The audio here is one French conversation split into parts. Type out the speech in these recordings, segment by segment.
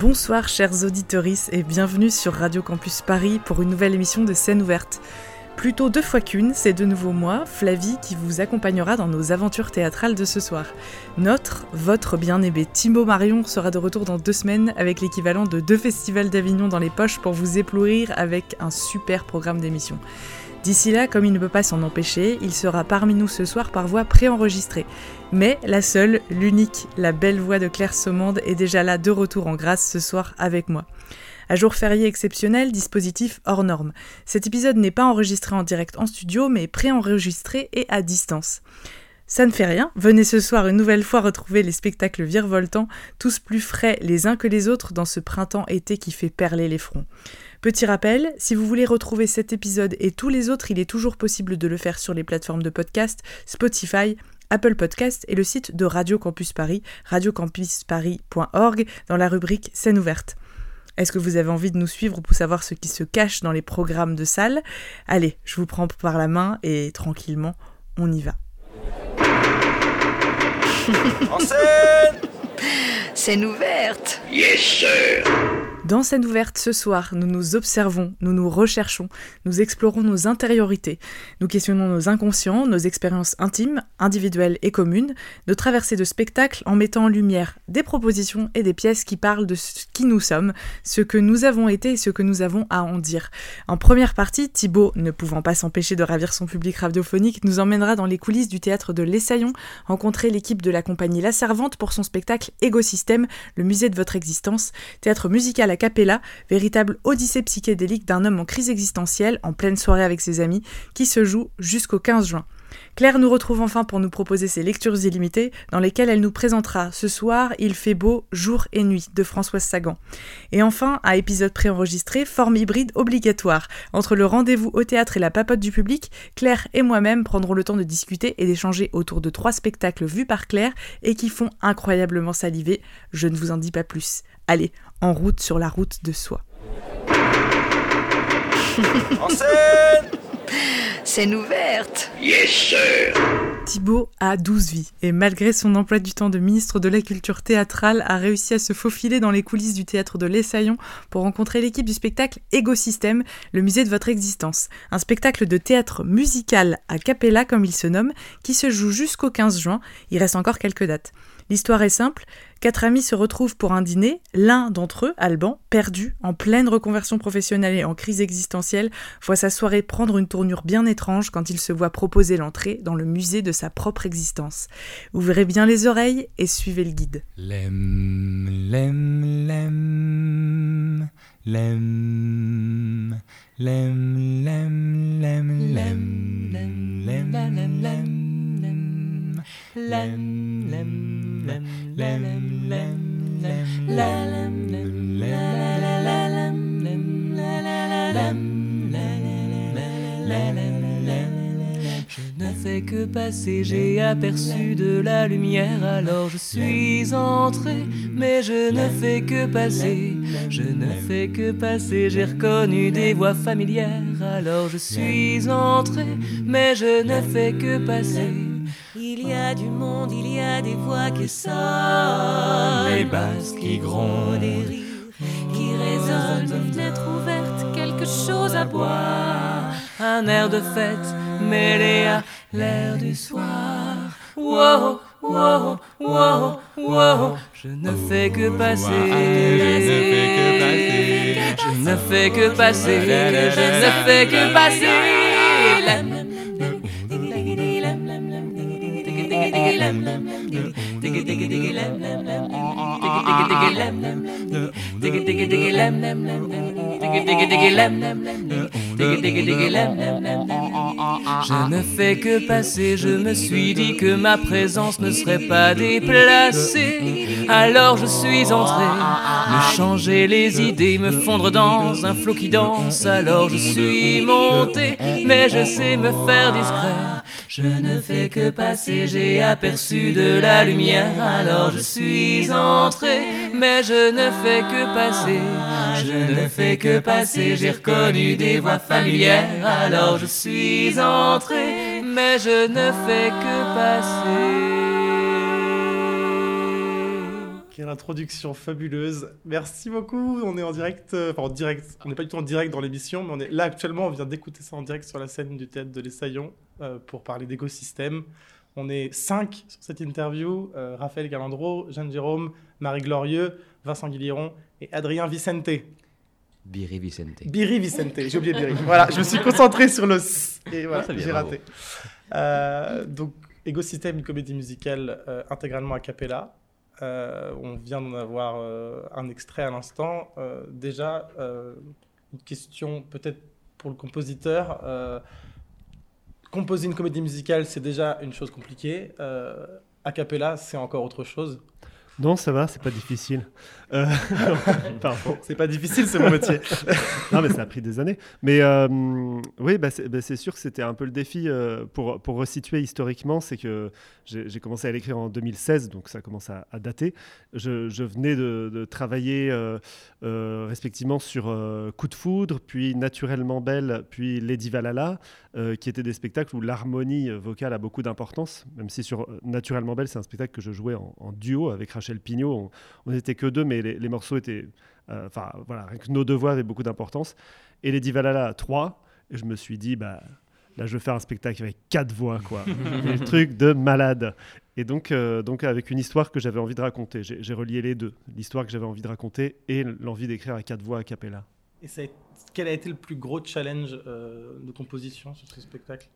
Bonsoir chers auditoris et bienvenue sur Radio Campus Paris pour une nouvelle émission de Scène ouverte. Plutôt deux fois qu'une, c'est de nouveau moi, Flavie, qui vous accompagnera dans nos aventures théâtrales de ce soir. Notre, votre bien-aimé Thibaut Marion sera de retour dans deux semaines avec l'équivalent de deux festivals d'Avignon dans les poches pour vous éplourir avec un super programme d'émission. D'ici là, comme il ne peut pas s'en empêcher, il sera parmi nous ce soir par voix préenregistrée. Mais la seule, l'unique, la belle voix de Claire Saumande est déjà là de retour en grâce ce soir avec moi. À jour férié exceptionnel, dispositif hors norme. Cet épisode n'est pas enregistré en direct en studio, mais préenregistré et à distance. Ça ne fait rien, venez ce soir une nouvelle fois retrouver les spectacles virevoltants, tous plus frais les uns que les autres dans ce printemps-été qui fait perler les fronts. Petit rappel, si vous voulez retrouver cet épisode et tous les autres, il est toujours possible de le faire sur les plateformes de podcast, Spotify, Apple Podcast et le site de Radio Campus Paris, radiocampusparis.org, dans la rubrique Scène ouverte. Est-ce que vous avez envie de nous suivre pour savoir ce qui se cache dans les programmes de salle? Allez, je vous prends par la main et tranquillement, on y va. En scène Scène ouverte Yes, sir Dans scène ouverte ce soir, nous nous observons, nous nous recherchons, nous explorons nos intériorités, nous questionnons nos inconscients, nos expériences intimes, individuelles et communes, nos traversées de spectacles en mettant en lumière des propositions et des pièces qui parlent de ce qui nous sommes, ce que nous avons été et ce que nous avons à en dire. En première partie, Thibaut, ne pouvant pas s'empêcher de ravir son public radiophonique, nous emmènera dans les coulisses du théâtre de l'Essaillon, rencontrer l'équipe de la compagnie La Servante pour son spectacle Égosystème, le musée de votre existence, théâtre musical à Capella, véritable odyssée psychédélique d'un homme en crise existentielle, en pleine soirée avec ses amis, qui se joue jusqu'au 15 juin. Claire nous retrouve enfin pour nous proposer ses lectures illimitées, dans lesquelles elle nous présentera ce soir Il fait beau, jour et nuit de Françoise Sagan. Et enfin, à épisode préenregistré, forme hybride obligatoire. Entre le rendez-vous au théâtre et la papote du public, Claire et moi-même prendrons le temps de discuter et d'échanger autour de trois spectacles vus par Claire et qui font incroyablement saliver. Je ne vous en dis pas plus. Allez, en route sur la route de soi. En scène Scène ouverte Yes, sir Thibaut a 12 vies et malgré son emploi du temps de ministre de la Culture théâtrale a réussi à se faufiler dans les coulisses du théâtre de l'Essaillon pour rencontrer l'équipe du spectacle Égosystème, le musée de votre existence. Un spectacle de théâtre musical à Capella comme il se nomme, qui se joue jusqu'au 15 juin. Il reste encore quelques dates. L'histoire est simple, quatre amis se retrouvent pour un dîner, l'un d'entre eux, Alban, perdu, en pleine reconversion professionnelle et en crise existentielle, voit sa soirée prendre une tournure bien étrange quand il se voit proposer l'entrée dans le musée de sa propre existence. Ouvrez bien les oreilles et suivez le guide. Je ne fais que passer, j'ai aperçu de la lumière, alors je suis entré, mais je ne fais que passer, je ne fais que passer, j'ai reconnu des voix familières, alors je suis entré, mais je ne fais que passer. Il y a du monde, il y a des voix qui sortent, les basses qui grondent, des rires qui résonnent, une fenêtre ouverte, quelque chose à boire, un air de fête mêlé à l'air du soir. Wow, wow, wow, wow, je ne fais que passer, je ne fais que passer, je ne fais que passer, je ne fais que passer. Je ne fais que passer, je me suis dit que ma présence ne serait pas déplacée. Alors je suis entré, me changer les idées, me fondre dans un flot qui danse. Alors je suis monté, mais je sais me faire discret. Je ne fais que passer, j'ai aperçu de la lumière, alors je suis entré, mais je ne fais que passer, je ne fais que passer, j'ai reconnu des voix familières, alors je suis entré, mais je ne fais que passer. Quelle introduction fabuleuse. Merci beaucoup. On est en direct, euh, enfin en direct, on n'est pas du tout en direct dans l'émission, mais on est là actuellement, on vient d'écouter ça en direct sur la scène du théâtre de l'Essaillon euh, pour parler d'écosystème. On est cinq sur cette interview, euh, Raphaël Galandro, Jeanne Jérôme, Marie Glorieux, Vincent Guilliron et Adrien Vicente. Biri Vicente. Biri Vicente, j'ai oublié Biri. voilà, je me suis concentré sur le S et voilà, Ah, j'ai raté. Euh, donc, Égosystème, une comédie musicale euh, intégralement a cappella. Euh, on vient d'en avoir euh, un extrait à l'instant. Euh, déjà, une question peut-être pour le compositeur. Composer une comédie musicale, c'est déjà une chose compliquée. A cappella, c'est encore autre chose. Non, ça va, c'est pas difficile. Euh. C'est pas difficile, c'est mon métier. non, mais ça a pris des années. Mais euh, oui, bah, c'est bah, c'est sûr que c'était un peu le défi euh, pour, pour resituer historiquement. C'est que j'ai commencé à l'écrire en 2016, donc ça commence à, à dater. Je, je venais de, de travailler euh, respectivement sur Coup de foudre, puis Naturellement belle, puis Lady Valhalla, qui étaient des spectacles où l'harmonie vocale a beaucoup d'importance. Même si sur Naturellement belle, c'est un spectacle que je jouais en, en duo avec Rachel Pignot. On n'était que deux, mais les, les morceaux étaient euh, Enfin, voilà, rien que nos deux voix avaient beaucoup d'importance. Et Lady Valhalla, trois. Et je me suis dit, bah, là, je vais faire un spectacle avec quatre voix, quoi. Et le truc de malade. Et donc, euh, donc avec une histoire que j'avais envie de raconter. J'ai j'ai relié les deux. L'histoire que j'avais envie de raconter et l'envie d'écrire à quatre voix a cappella. Et ça a- quel a été le plus gros challenge euh, de composition sur ce spectacle?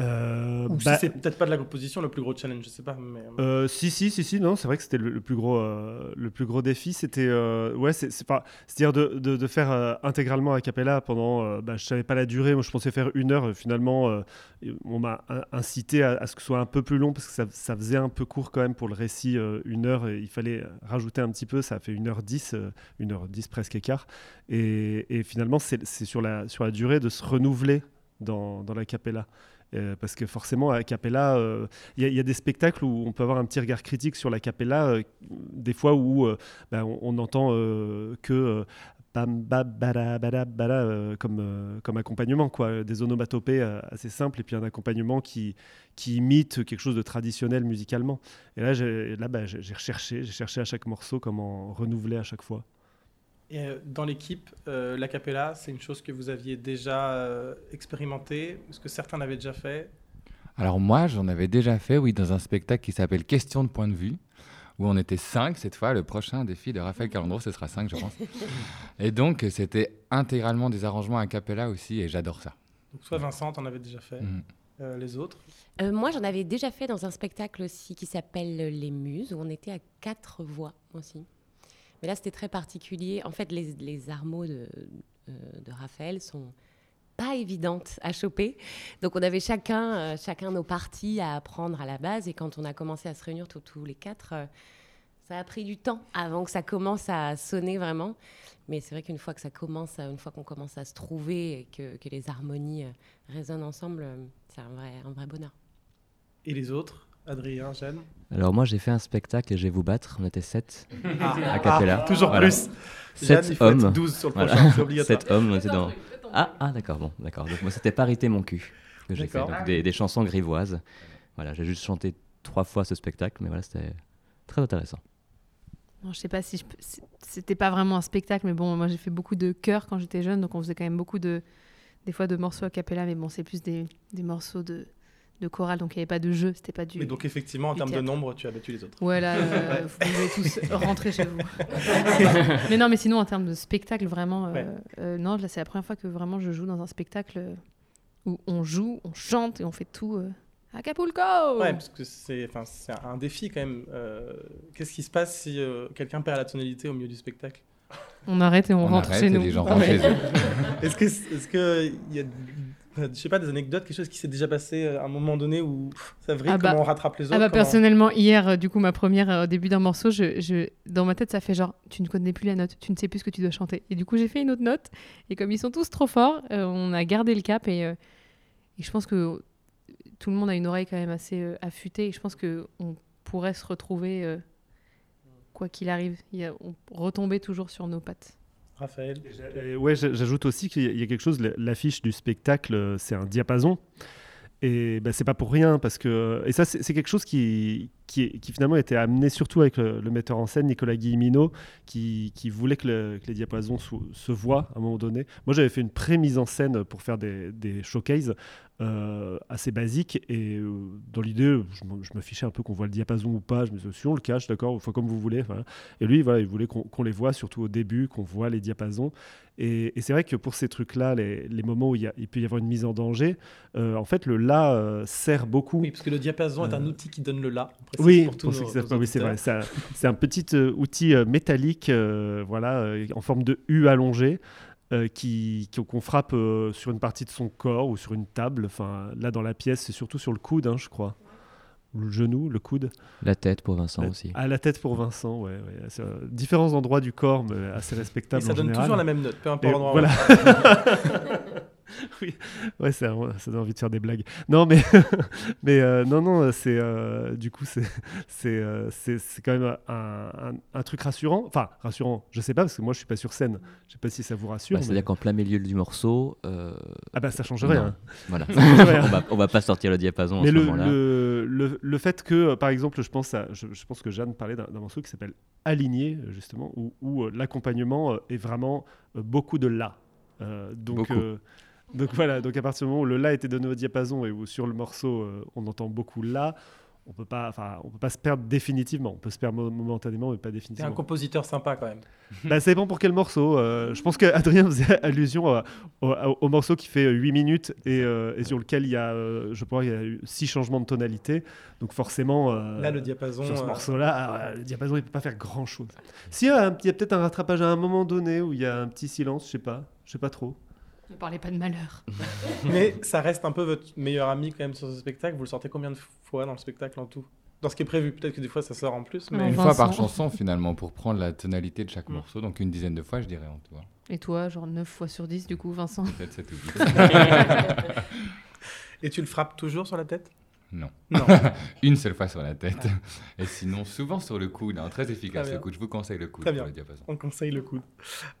Euh, Ou bah, si c'est peut-être pas de la composition le plus gros challenge, je sais pas. Mais... Euh, si, si, si, si, non, c'est vrai que c'était le, le plus gros, euh, le plus gros défi. C'était, euh, ouais, c'est, pas, c'est-à-dire de, de, de faire euh, intégralement a cappella pendant, euh, bah, je savais pas la durée, moi je pensais faire une heure. euh, Finalement, euh, on m'a in- incité à, à ce que ce soit un peu plus long parce que ça, ça faisait un peu court quand même pour le récit. euh, une heure, et il fallait rajouter un petit peu. Ça a fait une heure dix, euh, une heure dix presque écart. Et, et finalement, c'est, c'est sur la, sur la durée de se renouveler dans, dans la cappella. Euh, parce que forcément, à Capella, euh, il il y a des spectacles où on peut avoir un petit regard critique sur la Capella, euh, des fois où euh, ben, on, on entend euh, que euh, bam, ba, bada, bada, bada, euh, comme, euh, comme accompagnement, quoi. des onomatopées euh, assez simples et puis un accompagnement qui, qui imite quelque chose de traditionnel musicalement. Et là, j'ai, j'ai recherché, j'ai cherché à chaque morceau comment renouveler à chaque fois. Et euh, dans l'équipe, euh, la cappella, c'est une chose que vous aviez déjà euh, expérimentée Est-ce que certains l'avaient déjà fait? Alors moi, j'en avais déjà fait, oui, dans un spectacle qui s'appelle Question de point de vue, où on était cinq cette fois. Le prochain défi de Raphaël Calandro, ce sera cinq, je pense. et donc, c'était intégralement des arrangements a cappella aussi, et j'adore ça. Donc, soit Vincent, en avait déjà fait. Mhm. Euh, les autres? Euh, moi, j'en avais déjà fait dans un spectacle aussi qui s'appelle Les Muses, où on était à quatre voix aussi. Mais là, c'était très particulier. En fait, les, les armeaux de, euh, de Raphaël sont pas évidentes à choper. Donc, on avait chacun, euh, chacun nos parties à apprendre à la base. Et quand on a commencé à se réunir tous, les quatre, euh, ça a pris du temps avant que ça commence à sonner vraiment. Mais c'est vrai qu'une fois que ça commence, une fois qu'on commence à se trouver et que, que les harmonies résonnent ensemble, c'est un vrai, un vrai bonheur. Et les autres? Adrien, Jeanne Alors moi j'ai fait un spectacle et je vais vous battre, on était 7 Ah, à Capella. ah, toujours Voilà. plus. Jeanne, 7 il faut être hommes. 12 sur le Voilà. prochain, c'est obligatoire. 7 hommes, on était dans... Ah, ah d'accord, bon, d'accord. Donc moi c'était Parité mon cul que j'ai fait, des, des chansons grivoises. Voilà, j'ai juste chanté trois fois ce spectacle, mais voilà, c'était très intéressant. Non, je sais pas si je c'était pas vraiment un spectacle, mais bon, moi j'ai fait beaucoup de chœurs quand j'étais jeune, donc on faisait quand même beaucoup de, des fois de morceaux a cappella, mais bon, c'est plus des, des morceaux de, de chorale, donc il n'y avait pas de jeu, c'était pas du. Mais donc, effectivement, en termes de nombre, tu as battu les autres. Ouais, là, euh, vous pouvez tous rentrer chez vous. mais non, mais sinon, en termes de spectacle, vraiment, euh, Ouais. euh, non, là, c'est la première fois que vraiment je joue dans un spectacle euh, où on joue, on chante et on fait tout. euh, Acapulco Ouais, parce que c'est enfin, c'est un défi quand même. Euh, Qu'est-ce qui se passe si euh, quelqu'un perd la tonalité au milieu du spectacle? On arrête et on, On rentre arrête chez et nous. les gens rentrent chez eux. Est-ce que, est-ce que y a, je sais pas, des anecdotes, quelque chose qui s'est déjà passé à un moment donné où ça vrille, Ah bah- comment on rattrape les autres Ah bah comment- personnellement hier euh, du coup ma première euh, au début d'un morceau je, je- dans ma tête ça fait genre tu ne connais plus la note tu ne sais plus ce que tu dois chanter. Et du coup j'ai fait une autre note et comme ils sont tous trop forts euh, on a gardé le cap et, euh, et je pense que tout le monde a une oreille quand même assez euh, affûtée et je pense que on pourrait se retrouver euh, quoi qu'il arrive. Il y a- on retomber toujours sur nos pattes Raphaël. Et ouais, j'a- j'ajoute aussi qu'il y a- quelque chose, l'affiche du spectacle, euh, c'est un diapason. Et ben, c'est pas pour rien, parce que. Et ça, c'est quelque chose qui, qui, qui finalement était amené surtout avec le, metteur en scène, Nicolas Guillemino, qui, qui voulait que, le- que les diapasons se voient à un moment donné. Moi, j'avais fait une pré-mise en scène pour faire des, des showcases euh, assez basiques. Et euh, dans l'idée, je, je me fichais un peu qu'on voit le diapason ou pas. Je me disais, si on le cache, d'accord, enfin, comme vous voulez. voilà. Et lui, voilà, il voulait qu'on les voit, surtout au début, qu'on voit les diapasons. Et, et c'est vrai que pour ces trucs-là, les, les moments où il, y a- il peut y avoir une mise en danger, euh, en fait, le la euh, sert beaucoup. Oui, parce que le diapason est un outil qui donne le précise Oui, pour pour ceux nos- qui savent nos pas, oui, c'est vrai. C'est un petit euh, outil métallique, voilà, en forme de U allongé, euh, qui qu'on frappe euh, sur une partie de son corps ou sur une table. Enfin, là, dans la pièce, c'est surtout sur le coude, hein, je crois. Ou Le genou, le coude. La tête pour Vincent La- aussi. Ah, la tête pour Vincent, ouais. euh, différents endroits du corps, mais assez respectables. Et ça en donne général. toujours la même note, peu importe l'endroit où Voilà. oui, ouais, ça, ça donne envie de faire des blagues. Non, mais, mais euh, non, non, c'est euh, du coup, c'est, c'est, euh, quand même un, un- un truc rassurant. Enfin, rassurant, je sais pas, parce que moi, je suis pas sur scène. Je sais pas si ça vous rassure. Bah, mais- C'est-à-dire qu'en plein milieu du morceau. euh, Ah bah, ça change rien. Voilà. On, va, on va pas sortir le diapason en Mais ce le, moment-là. le, le, le fait que, par exemple, je pense, à, je, je pense que Jeanne parlait d'un morceau qui s'appelle Aligné, justement, où, où, l'accompagnement est vraiment beaucoup de. Euh, donc, Beaucoup. Donc voilà, donc à partir du moment où le la était donné au diapason et où sur le morceau euh, on entend beaucoup la, on peut pas, enfin, on peut pas se perdre définitivement. On peut se perdre mo- momentanément, mais pas T'es un définitivement. compositeur sympa quand même. Bah, ça dépend pour quel morceau. Euh, je pense qu'Adrien faisait allusion à- au, au morceau qui fait 8 minutes et, euh, et sur lequel il y a, je crois, il y a eu 6 changements de tonalité. Donc forcément, euh, Là, le diapason, sur ce morceau-là, ah le diapason, il peut pas faire grand-chose. Si, il y a, un- il y a peut-être un rattrapage à un moment donné où il y a un petit silence, je sais pas, je sais pas trop. Ne parlez pas de malheur Mais ça reste un peu votre meilleur ami quand même sur ce spectacle. Vous le sortez combien de fois dans le spectacle en tout? Dans ce qui est prévu, peut-être que des fois ça sort en plus. Mais... Une fois par chanson, finalement, pour prendre la tonalité de chaque Mm. morceau. Donc une dizaine de fois, je dirais en tout. hein. et toi genre 9 fois sur 10 du coup Vincent? Peut-être 7 ou 8. Et tu le frappes toujours sur la tête? Non. Non. Une seule fois sur la tête. Et sinon, souvent sur le coude. hein. Très efficace Très le coude. Je vous conseille le coude Très pour bien. le diapason. On conseille le coude.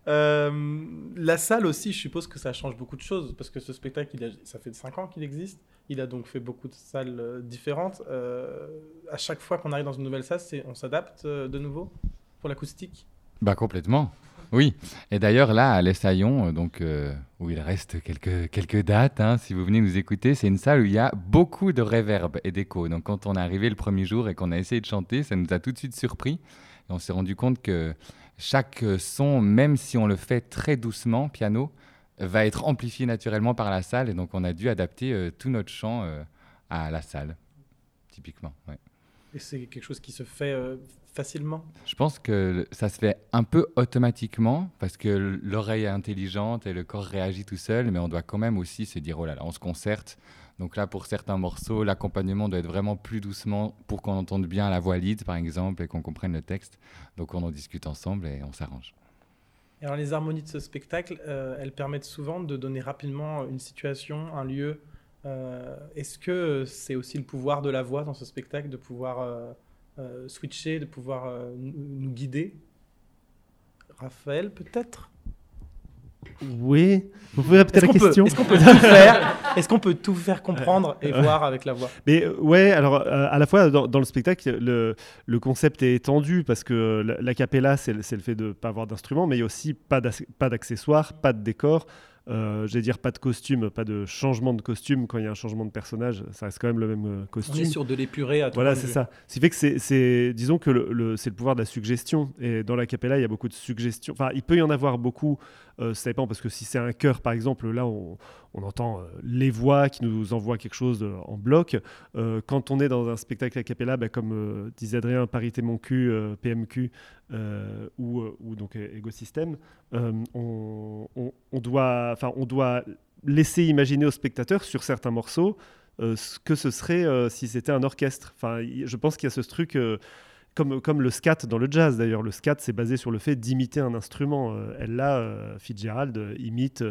Euh, la salle aussi, je suppose que ça change beaucoup de choses parce que ce spectacle, il a- ça fait 5 ans qu'il existe. Il a donc fait beaucoup de salles euh, différentes. Euh, à chaque fois qu'on arrive dans une nouvelle salle, on s'adapte de nouveau pour l'acoustique? Bah complètement. Oui. Et d'ailleurs là à l'Essaillon, euh, donc euh, où il reste quelques quelques dates, hein, si vous venez nous écouter, c'est une salle où il y a beaucoup de réverb et d'écho. Donc quand on est arrivé le premier jour et qu'on a essayé de chanter, ça nous a tout de suite surpris. On s'est rendu compte que chaque son, même si on le fait très doucement, piano, va être amplifié naturellement par la salle. Et donc on a dû adapter euh, tout notre chant à la salle, typiquement. Et c'est quelque chose qui se fait facilement. Je pense que ça se fait un peu automatiquement parce que l'oreille est intelligente et le corps réagit tout seul, mais on doit quand même aussi se dire oh là là, on se concerte. Donc là, pour certains morceaux, l'accompagnement doit être vraiment plus doucement pour qu'on entende bien la voix lead, par exemple, et qu'on comprenne le texte. Donc on en discute ensemble et on s'arrange. Alors les harmonies de ce spectacle, euh, elles permettent souvent de donner rapidement une situation, un lieu. Euh, Est-ce que c'est aussi le pouvoir de la voix dans ce spectacle, de pouvoir euh, euh, switcher, de pouvoir euh, nous guider. Raphaël, peut-être? Oui, vous pouvez répéter Est-ce la qu'on peut- question? Est-ce qu'on peut, tout faire? Est-ce qu'on peut tout faire comprendre et voir avec la voix? Mais euh, ouais, alors euh, à la fois dans, dans le spectacle, le, le concept est étendu parce que la, la cappella, c'est le, fait de ne pas avoir d'instrument, mais il y a aussi pas d'accessoires, pas de décor. Euh, J'allais dire pas de costume, pas de changement de costume quand il y a un changement de personnage, ça reste quand même le même euh, On costume. est sur de l'épuré à tout Voilà, c'est ça. Ce qui fait que c'est- disons que le, le- c'est le pouvoir de la suggestion. Et dans la cappella, il y a beaucoup de suggestions. Enfin, il peut y en avoir beaucoup Euh, ça dépend parce que si c'est un chœur, par exemple, là, on, entend euh, les voix qui nous envoient quelque chose en bloc. quand on est dans un spectacle a cappella, bah, comme disait Adrien, Parité Mon Cul, PMQ ou, ou, donc Ecosystème, on, on, doit, on doit laisser imaginer au spectateur sur certains morceaux ce que ce serait si c'était un orchestre. Enfin, je pense qu'il y a ce truc comme, le scat dans le jazz d'ailleurs. Le scat, c'est basé sur le fait d'imiter un instrument. Euh, elle, là, euh, Fitzgerald euh, imite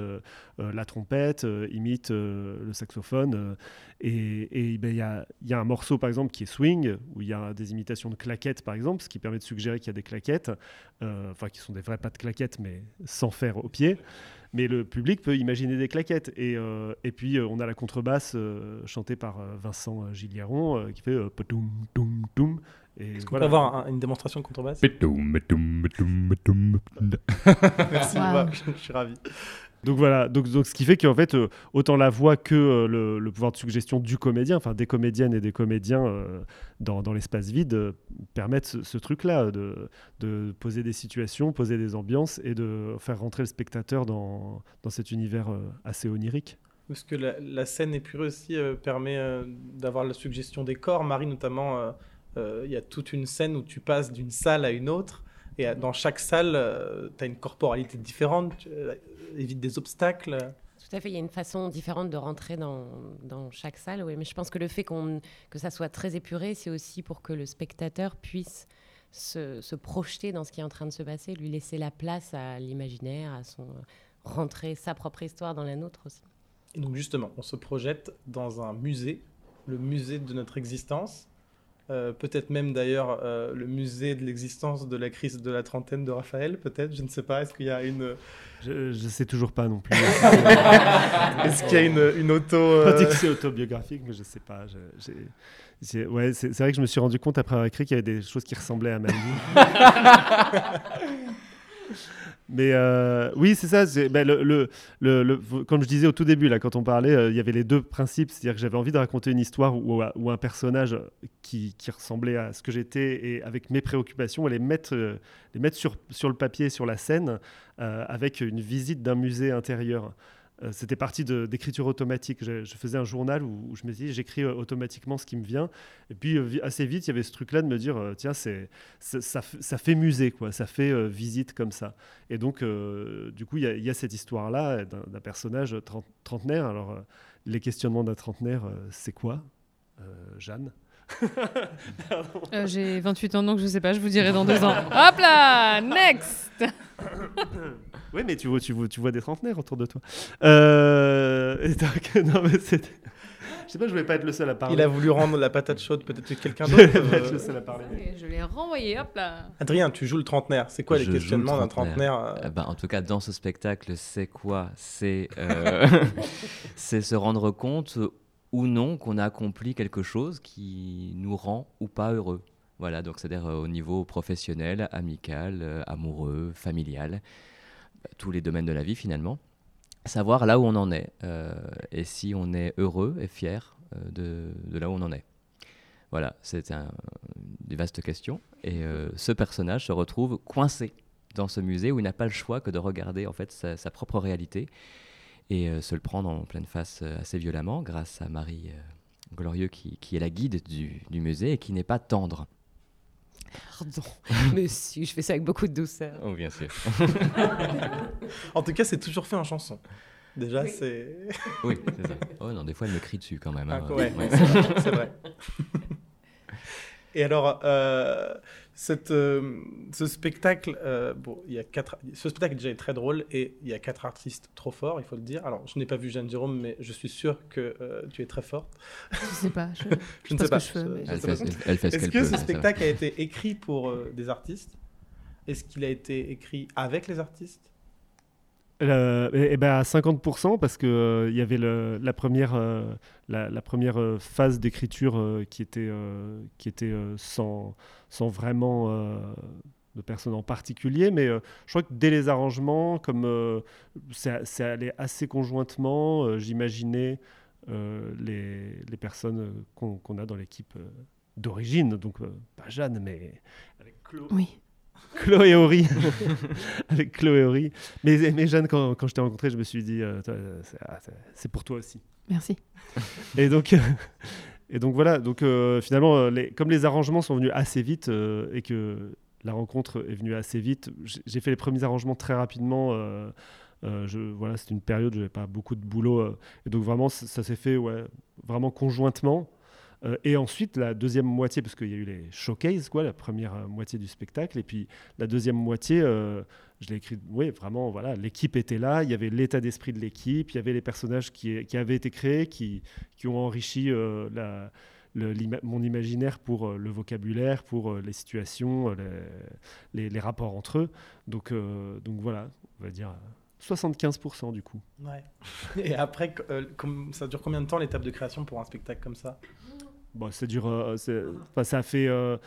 la trompette, imite le saxophone. et ben, il y, a, y, a, un morceau, par exemple, qui est swing, où il y a des imitations de claquettes, par exemple, ce qui permet de suggérer qu'il y a des claquettes, enfin, qui sont des vrais pas de claquettes, mais sans faire au pied mais le public peut imaginer des claquettes. Et, et puis, on a la contrebasse chantée par Vincent Gilliaron qui fait toum toum toum est-ce qu'on peut avoir une démonstration de contrebasse? Merci, je suis ravi. Donc voilà, donc, ce qui fait qu'en fait, euh, autant la voix que euh, le, pouvoir de suggestion du comédien, enfin des comédiennes et des comédiens euh, dans, l'espace vide, permettent ce, truc-là, de, poser des situations, poser des ambiances et de faire rentrer le spectateur dans, cet univers assez onirique. Parce que la, la scène épurée aussi permet d'avoir la suggestion des corps. Marie notamment il y a toute une scène où tu passes d'une salle à une autre. Et euh, dans chaque salle, euh, tu as une corporalité différente, tu évites des obstacles. Tout à fait, il y a une façon différente de rentrer dans, dans chaque salle. Oui, mais je pense que le fait qu'on que ça soit très épuré, c'est aussi pour que le spectateur puisse se, se, projeter dans ce qui est en train de se passer, lui laisser la place à l'imaginaire, à son rentrer sa propre histoire dans la nôtre aussi. Et donc justement, on se projette dans un musée, le musée de notre existence. Euh, peut-être même d'ailleurs euh, le musée de l'existence de la crise de la trentaine de Raphaël, peut-être, je ne sais pas, est-ce qu'il y a une... Je ne sais toujours pas non plus. est-ce qu'il y a une, une auto... Euh... que c'est autobiographique, mais je ne sais pas. Ouais, c'est vrai que je me suis rendu compte après avoir écrit qu'il y avait des choses qui ressemblaient à ma vie. Mais euh, oui, c'est ça. Ben, comme je disais au tout début, là, quand on parlait, euh, il y avait les deux principes. C'est-à-dire que j'avais envie de raconter une histoire où, un personnage qui, qui, ressemblait à ce que j'étais et avec mes préoccupations, les mettre, euh, sur le papier, sur la scène, avec une visite d'un musée intérieur. Euh, c'était parti d'écriture automatique. Je, faisais un journal où, je me disais, j'écris euh, automatiquement ce qui me vient. Et puis, euh, assez vite, il y avait ce truc-là de me dire, tiens, c'est, ça, ça, fait musée, quoi. Ça fait visite comme ça. Et donc, du coup, il y, a cette histoire-là d'un, personnage trentenaire. Alors, les questionnements d'un trentenaire, c'est quoi, Jeanne? J'ai 28 ans, donc je sais pas, je vous dirai dans deux ans. Hop là Next Oui, mais tu vois, tu, vois, tu vois des trentenaires autour de toi. Euh... non, mais Je sais pas, je voulais pas être le seul à parler. Il a voulu rendre la patate chaude, peut-être que quelqu'un d'autre. Je voulais être le seul à parler. je l'ai renvoyé, hop là. Adrien, tu joues le trentenaire. C'est quoi les questionnements d'un trentenaire euh eh ben, En tout cas, dans ce spectacle, c'est quoi? C'est euh... se rendre compte ou non qu'on a accompli quelque chose qui nous rend ou pas heureux. Voilà, donc c'est-à-dire euh, au niveau professionnel, amical, euh, amoureux, familial tous les domaines de la vie finalement, savoir là où on en est euh, et si on est heureux et fier euh, de, là où on en est. Voilà, c'est un, une vaste question. Et euh, ce personnage se retrouve coincé dans ce musée où il n'a pas le choix que de regarder en fait sa, propre réalité et se le prendre en pleine face assez violemment grâce à Marie Glorieux qui, est la guide du musée et qui n'est pas tendre. Pardon, monsieur, je fais ça avec beaucoup de douceur. Oh, bien sûr. en tout cas, c'est toujours fait en chanson. Déjà, c'est. oui, c'est ça. Oh non, des fois, elle me crie dessus quand même. Hein. Ah, ouais, c'est vrai. Et alors, euh, cette, euh, ce spectacle, euh, bon, il y a quatre, ce spectacle déjà est très drôle et il y a quatre artistes trop forts, il faut le dire. Alors, je n'ai pas vu Jeanne Jérôme, mais je suis sûr que tu es très forte. Je sais pas. Je, ne sais pas. Est-ce que ce spectacle a été écrit pour des artistes? Est-ce qu'il a été écrit avec les artistes? Euh, et, ben à 50% parce que euh, il y avait la première, euh, la, première phase d'écriture qui était, qui était sans, sans vraiment de personne en particulier, mais je crois que dès les arrangements, comme c'est allé assez conjointement, j'imaginais les, les, personnes qu'on a dans l'équipe d'origine, donc pas Jeanne, mais avec. Oui. Chloé Horry. avec Chloé Horry. Mais, mais Jeanne, quand, quand je t'ai rencontré, je me suis dit, euh, ah, c'est pour toi aussi. Merci. Et donc, et donc voilà, donc, euh, finalement, les, comme les arrangements sont venus assez vite et que la rencontre est venue assez vite, j'ai fait les premiers arrangements très rapidement. je, voilà, c'était une période où j'avais pas beaucoup de boulot. et donc vraiment, ça, ça s'est fait ouais, vraiment conjointement. Euh, et ensuite, la deuxième moitié, parce qu'il y a eu les showcases, quoi, la première euh, moitié du spectacle, et puis la deuxième moitié, euh, je l'ai écrit, oui, vraiment, voilà, l'équipe était là, il y avait l'état d'esprit de l'équipe, il y avait les personnages qui, qui, avaient été créés, qui, qui ont enrichi mon imaginaire pour le vocabulaire, pour les situations, les, les, rapports entre eux. Donc, donc voilà, on va dire 75% du coup. Ouais. Et après, ça dure combien de temps l'étape de création pour un spectacle comme ça? Bon, ça dure. Euh, ça a fait. Euh,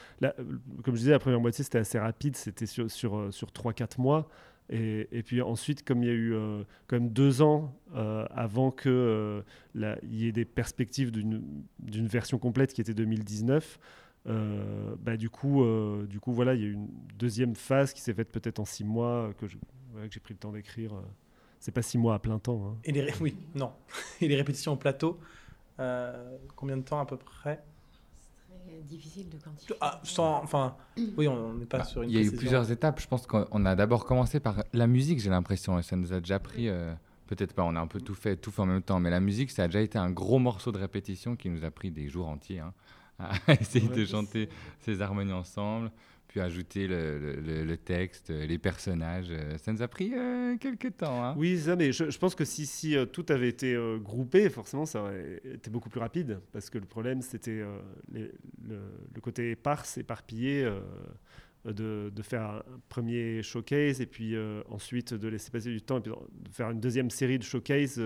comme je disais, la première moitié, c'était assez rapide. C'était sur, sur, euh, sur 3-4 mois. Et, et, puis ensuite, comme il y a eu quand même deux ans avant qu'il y ait des perspectives d'une version complète qui était 2019, bah, du, coup, du coup, voilà, il y a eu une deuxième phase qui s'est faite peut-être en six mois, que j'ai pris le temps d'écrire. C'est pas six mois à plein temps. Hein. Et les, oui, non. Et les répétitions au plateau euh, combien de temps à peu près C'est très difficile de quantifier. Ah, enfin, oui, on n'est pas bah, sur une. Il y a eu plusieurs étapes. Je pense qu'on a d'abord commencé par la musique, j'ai l'impression, et ça nous a déjà pris. Euh, peut-être pas, on a un peu tout fait, tout fait en même temps, mais la musique, ça a déjà été un gros morceau de répétition qui nous a pris des jours entiers hein, à essayer de chanter ces harmonies ensemble ajouter le, texte, les personnages. Euh, ça nous a pris euh, quelques temps. Hein. Oui, ça, mais je, pense que si, euh, tout avait été groupé, forcément, ça aurait été beaucoup plus rapide. Parce que le problème, c'était le, côté éparse, éparpillé. De, faire un premier showcase et puis ensuite de laisser passer du temps et puis de faire une deuxième série de showcase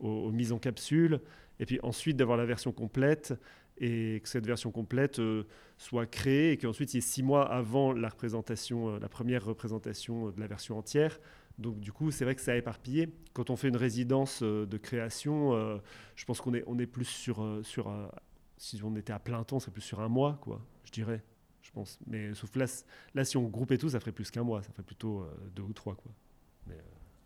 aux, aux, mises en capsule et puis ensuite d'avoir la version complète et que cette version complète euh, soit créée et qu'ensuite il y ait six mois avant la représentation, euh, la première représentation euh, de la version entière. Donc du coup, c'est vrai que ça a éparpillé. Quand on fait une résidence de création, je pense qu'on est, on est plus sur, sur si on était à plein temps, c'est plus sur un mois, quoi, je dirais. Je pense. Mais sauf là, là, si on groupait tout, ça ferait plus qu'un mois, ça ferait plutôt deux ou trois, quoi.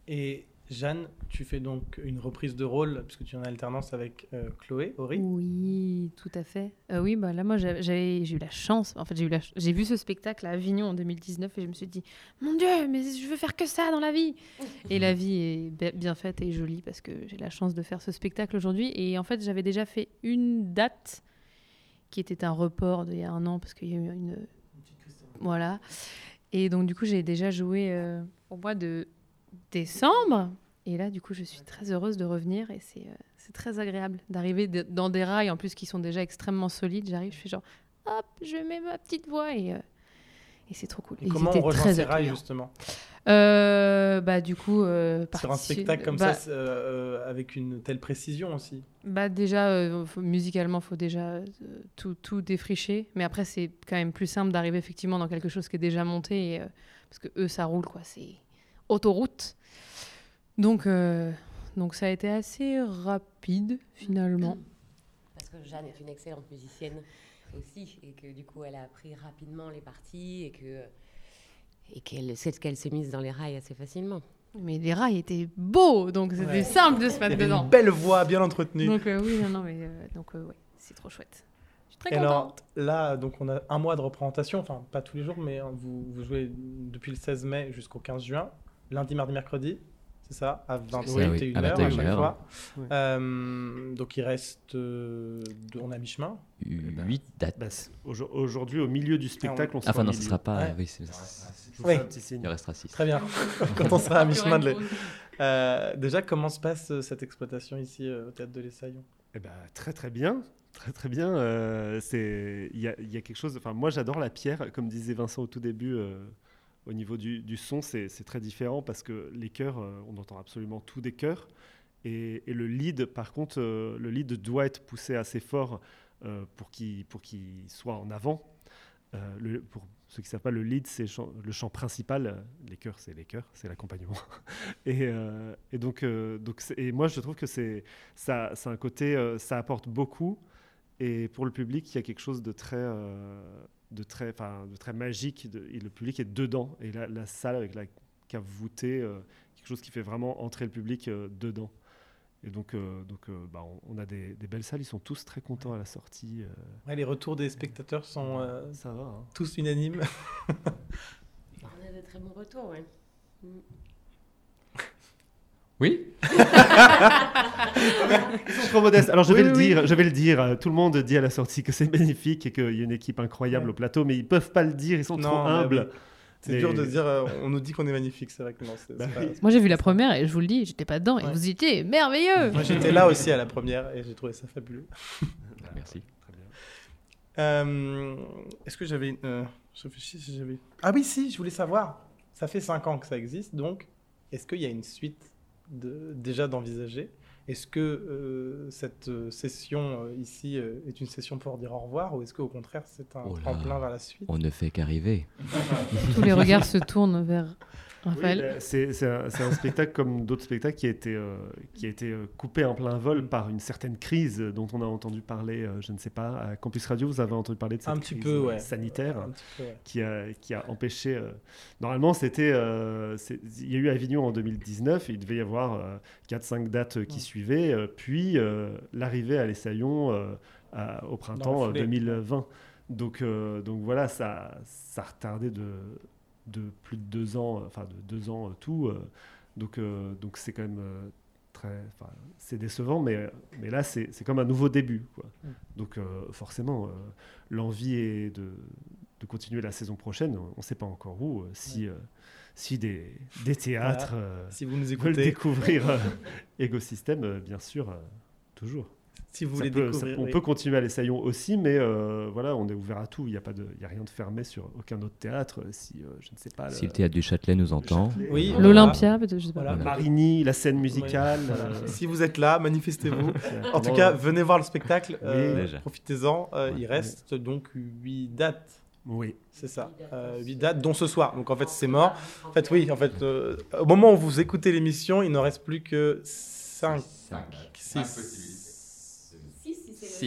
Et Jeanne, tu fais donc une reprise de rôle, puisque tu es en alternance avec euh, Chloé, Ori Oui, tout à fait. Euh, oui, bah là, moi, j'ai eu la chance. En fait, j'ai j'ai vu ce spectacle à Avignon en 2019 et je me suis dit, mon Dieu, mais je veux faire que ça dans la vie. et la vie est bien faite et jolie parce que j'ai la chance de faire ce spectacle aujourd'hui. Et en fait, j'avais déjà fait une date qui était un report d'il y a un an parce qu'il y a eu une. Voilà. Et donc, du coup, j'ai déjà joué euh, au mois de décembre. Et là, du coup, je suis très heureuse de revenir et c'est euh, très agréable d'arriver dans des rails en plus qui sont déjà extrêmement solides. J'arrive, je fais genre, hop, je mets ma petite voix et, euh, et c'est trop cool. Et, comment on rejoint ces rails justement? Euh, bah du coup sur un spectacle comme bah ça avec une telle précision aussi bah déjà musicalement faut déjà tout, tout défricher mais après c'est quand même plus simple d'arriver effectivement dans quelque chose qui est déjà monté et, parce que eux ça roule quoi c'est autoroute. Donc, euh, donc ça a été assez rapide finalement. Parce que Jeanne est une excellente musicienne aussi et que du coup elle a appris rapidement les parties et que et qu'elle sait qu'elle s'est mise dans les rails assez facilement. Mais les rails étaient beaux, donc c'était simple de se mettre dedans. Une belle voix, bien entretenue. Donc euh, oui, non, non, mais euh, donc ouais, c'est trop chouette. Je suis très contente. Alors là, donc on a un mois de représentation, enfin pas tous les jours, mais hein, vous, vous jouez depuis le 16 mai jusqu'au 15 juin lundi, mardi, mercredi. C'est ça, à 21h à, chaque fois. Euh, donc il reste. Euh, on est à mi-chemin. 8 dates. Bah, aujourd'hui, au milieu du spectacle, on sera. Enfin, non, ce ne sera pas. Oui, oui. Il restera 6. Très bien. Quand on sera à mi-chemin de. Euh, déjà, comment se passe cette exploitation ici au théâtre de l'Essaillon? Eh ben, Très, très bien. Très très bien. Il y, y, a quelque chose. Enfin, moi, j'adore la pierre, comme disait Vincent au tout début au niveau du, son, c'est très différent parce que les chœurs, euh, on entend absolument tout des chœurs. Et, le lead, par contre, euh, le lead doit être poussé assez fort euh, pour qu'il soit en avant. Pour ceux qui ne savent pas, le lead, c'est le chant principal. Les chœurs, c'est les chœurs, c'est l'accompagnement. et, donc, moi, je trouve que c'est un côté, ça apporte beaucoup. Et pour le public, il y a quelque chose de très de très, enfin, de très magique. De, et le public est dedans. Et la, la salle avec la cave voûtée, euh, quelque chose qui fait vraiment entrer le public euh, dedans. Et donc, euh, donc euh, bah, on, on a des, des belles salles. Ils sont tous très contents à la sortie. euh. Ouais, les retours des spectateurs sont euh, Ça va. hein. tous unanimes. On a de très bons retours, ouais. Mm. Oui Ils sont trop modestes. Alors je vais Oui, le oui, dire, je vais le dire. Tout le monde dit à la sortie que c'est magnifique et qu'il y a une équipe incroyable Ouais. au plateau, mais ils peuvent pas le dire. Ils sont Non, trop humbles. oui. C'est dur de dire, euh, on nous dit qu'on est magnifique, c'est vrai que non. c'est- Bah c'est pas- oui. Moi, j'ai vu la première et je vous le dis, j'étais pas dedans. Et Ouais. vous étiez merveilleux. Moi j'étais là aussi à la première et j'ai trouvé ça fabuleux. Merci. Très bien. Euh, Est-ce que j'avais. euh, je réfléchis si j'avais. Ah oui, si, je voulais savoir. Ça fait 5 ans que ça existe, donc est-ce qu'il y a une suite de, déjà d'envisager Est-ce que euh, cette euh, session euh, ici euh, est une session pour dire au revoir ou est-ce qu'au contraire c'est un Oh là. tremplin vers la suite? On ne fait qu'arriver. Tous les regards se tournent vers Raphaël. bah, c'est c'est un, c'est un spectacle comme d'autres spectacles qui a été, euh, qui a été euh, coupé en plein vol par une certaine crise dont on a entendu parler, euh, je ne sais pas, à Campus Radio, vous avez entendu parler de cette Un petit crise peu, ouais. sanitaire Un petit peu, ouais. qui, a, qui a empêché... euh, Normalement, c'était... euh, il y a eu Avignon en 2019, et il devait y avoir euh, 4-5 dates qui Ouais. suivaient, euh, puis euh, l'arrivée à l'Essaillon euh, à- au printemps euh, foulée. 2020. Donc, euh, donc voilà, ça, ça a retardé de, de plus de deux ans, euh, enfin de deux ans euh, tout. euh, donc donc c'est quand même très, c'est décevant, mais mais là c'est c'est comme un nouveau début, quoi. Mm. Donc forcément, l'envie est de de continuer la saison prochaine. On ne sait pas encore où. si si des des théâtres Si vous nous veulent écoutez, découvrir euh, Ecosystème, euh, bien sûr, toujours. Si vous Ça voulez peut- ça- découvrir. on oui. peut continuer à l'Essaillon aussi, mais euh, voilà, on est ouvert à tout. Il n'y a, pas de- il y a rien de fermé sur aucun autre théâtre. Si, euh, je ne sais pas. Si le théâtre du Châtelet nous entend. Châtelet, Oui, euh, L'Olympia, peut-être, je sais pas. Voilà. Voilà. Marigny, la scène musicale. Euh, Si vous êtes là, manifestez-vous. En tout cas, venez voir le spectacle. euh. Profitez-en. Euh, Ouais. Il reste donc 8 dates. oui. C'est ça. 8 dates, dont ce soir. Donc en fait, c'est mort. En fait, oui, en fait, euh, au moment où vous écoutez l'émission, il n'en reste plus que 5.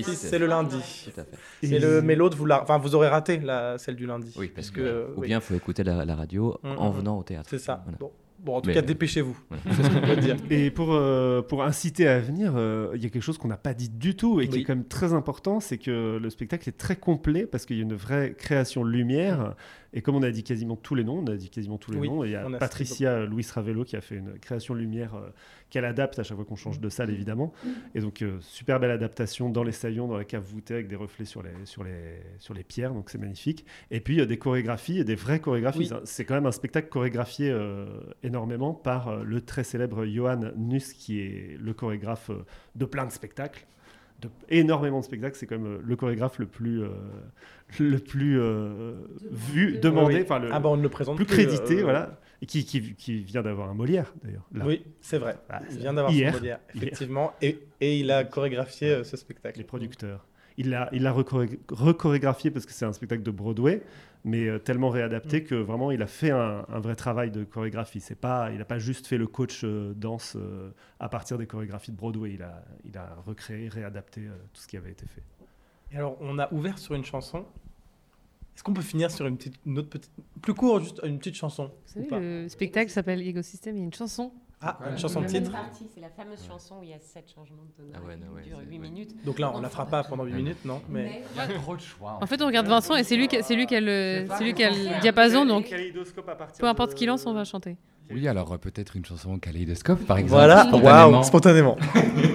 C'est le lundi. Tout à fait. C'est le, mais l'autre, vous, la- enfin, vous aurez raté la, celle du lundi. Oui, parce que. euh, ou oui, bien il faut écouter la, la radio Mm, en mm, venant au théâtre. C'est ça. Voilà. Bon. Bon, en tout Mais- cas, dépêchez-vous. Ouais. Et pour, euh, pour inciter à venir, euh, il y a quelque chose qu'on n'a pas dit du tout et qui Oui. est quand même très important, c'est que le spectacle est très complet parce qu'il y a une vraie création lumière. Et comme on a dit quasiment tous les noms, on a dit quasiment tous les Oui, noms, il y a Patricia Louis Ravello qui a fait une création lumière euh, qu'elle adapte à chaque fois qu'on change de salle, évidemment. Et donc, euh, super belle adaptation dans les saillons, dans la cave voûtée avec des reflets sur les, sur les, sur les pierres, donc c'est magnifique. Et puis, euh, des chorégraphies, des vraies chorégraphies. Oui. C'est- quand même un spectacle chorégraphié euh, énormément par euh, le très célèbre Johan Nuss, qui est le chorégraphe de plein de spectacles. De énormément de spectacles, c'est quand même euh, le chorégraphe le plus, euh, le plus euh, vu, demandé, Oui, oui. enfin le ah bah on ne le présente plus plus, crédité, euh, voilà, et qui, qui, qui vient d'avoir un Molière d'ailleurs. Oui, c'est vrai. Ah, il vient d'avoir son Molière, effectivement. Et, et il a chorégraphié ce spectacle. les producteurs. Il l'a il rechorégraphié parce que c'est un spectacle de Broadway, mais euh, tellement réadapté Mm. que vraiment il a fait un, un vrai travail de chorégraphie. C'est pas, il n'a pas juste fait le coach euh, danse euh, à partir des chorégraphies de Broadway. Il a, il a recréé, réadapté euh, tout ce qui avait été fait. Et alors, on a ouvert sur une chanson. Est-ce qu'on peut finir sur une, petite, une autre petite. Plus court, juste une petite chanson Vous ou savez, pas? le spectacle s'appelle Ecosystem, il y a une chanson. Ah, une chanson de titre. C'est la fameuse chanson où il y a sept changements de tonalité Ah ouais, non, ouais, qui durent c'est- 8 ouais. minutes. Donc là, on la fera pas pendant 8 Ouais. minutes, non mais... Il y a trop de choix. En fait, on regarde Vincent et c'est lui, qui- c'est lui qui a le, c'est lui qui a le diapason, donc peu importe ce qu'il lance, on va chanter. Oui, alors euh, peut-être une chanson Kaléidoscope, par exemple. Voilà, spontanément. waouh, spontanément.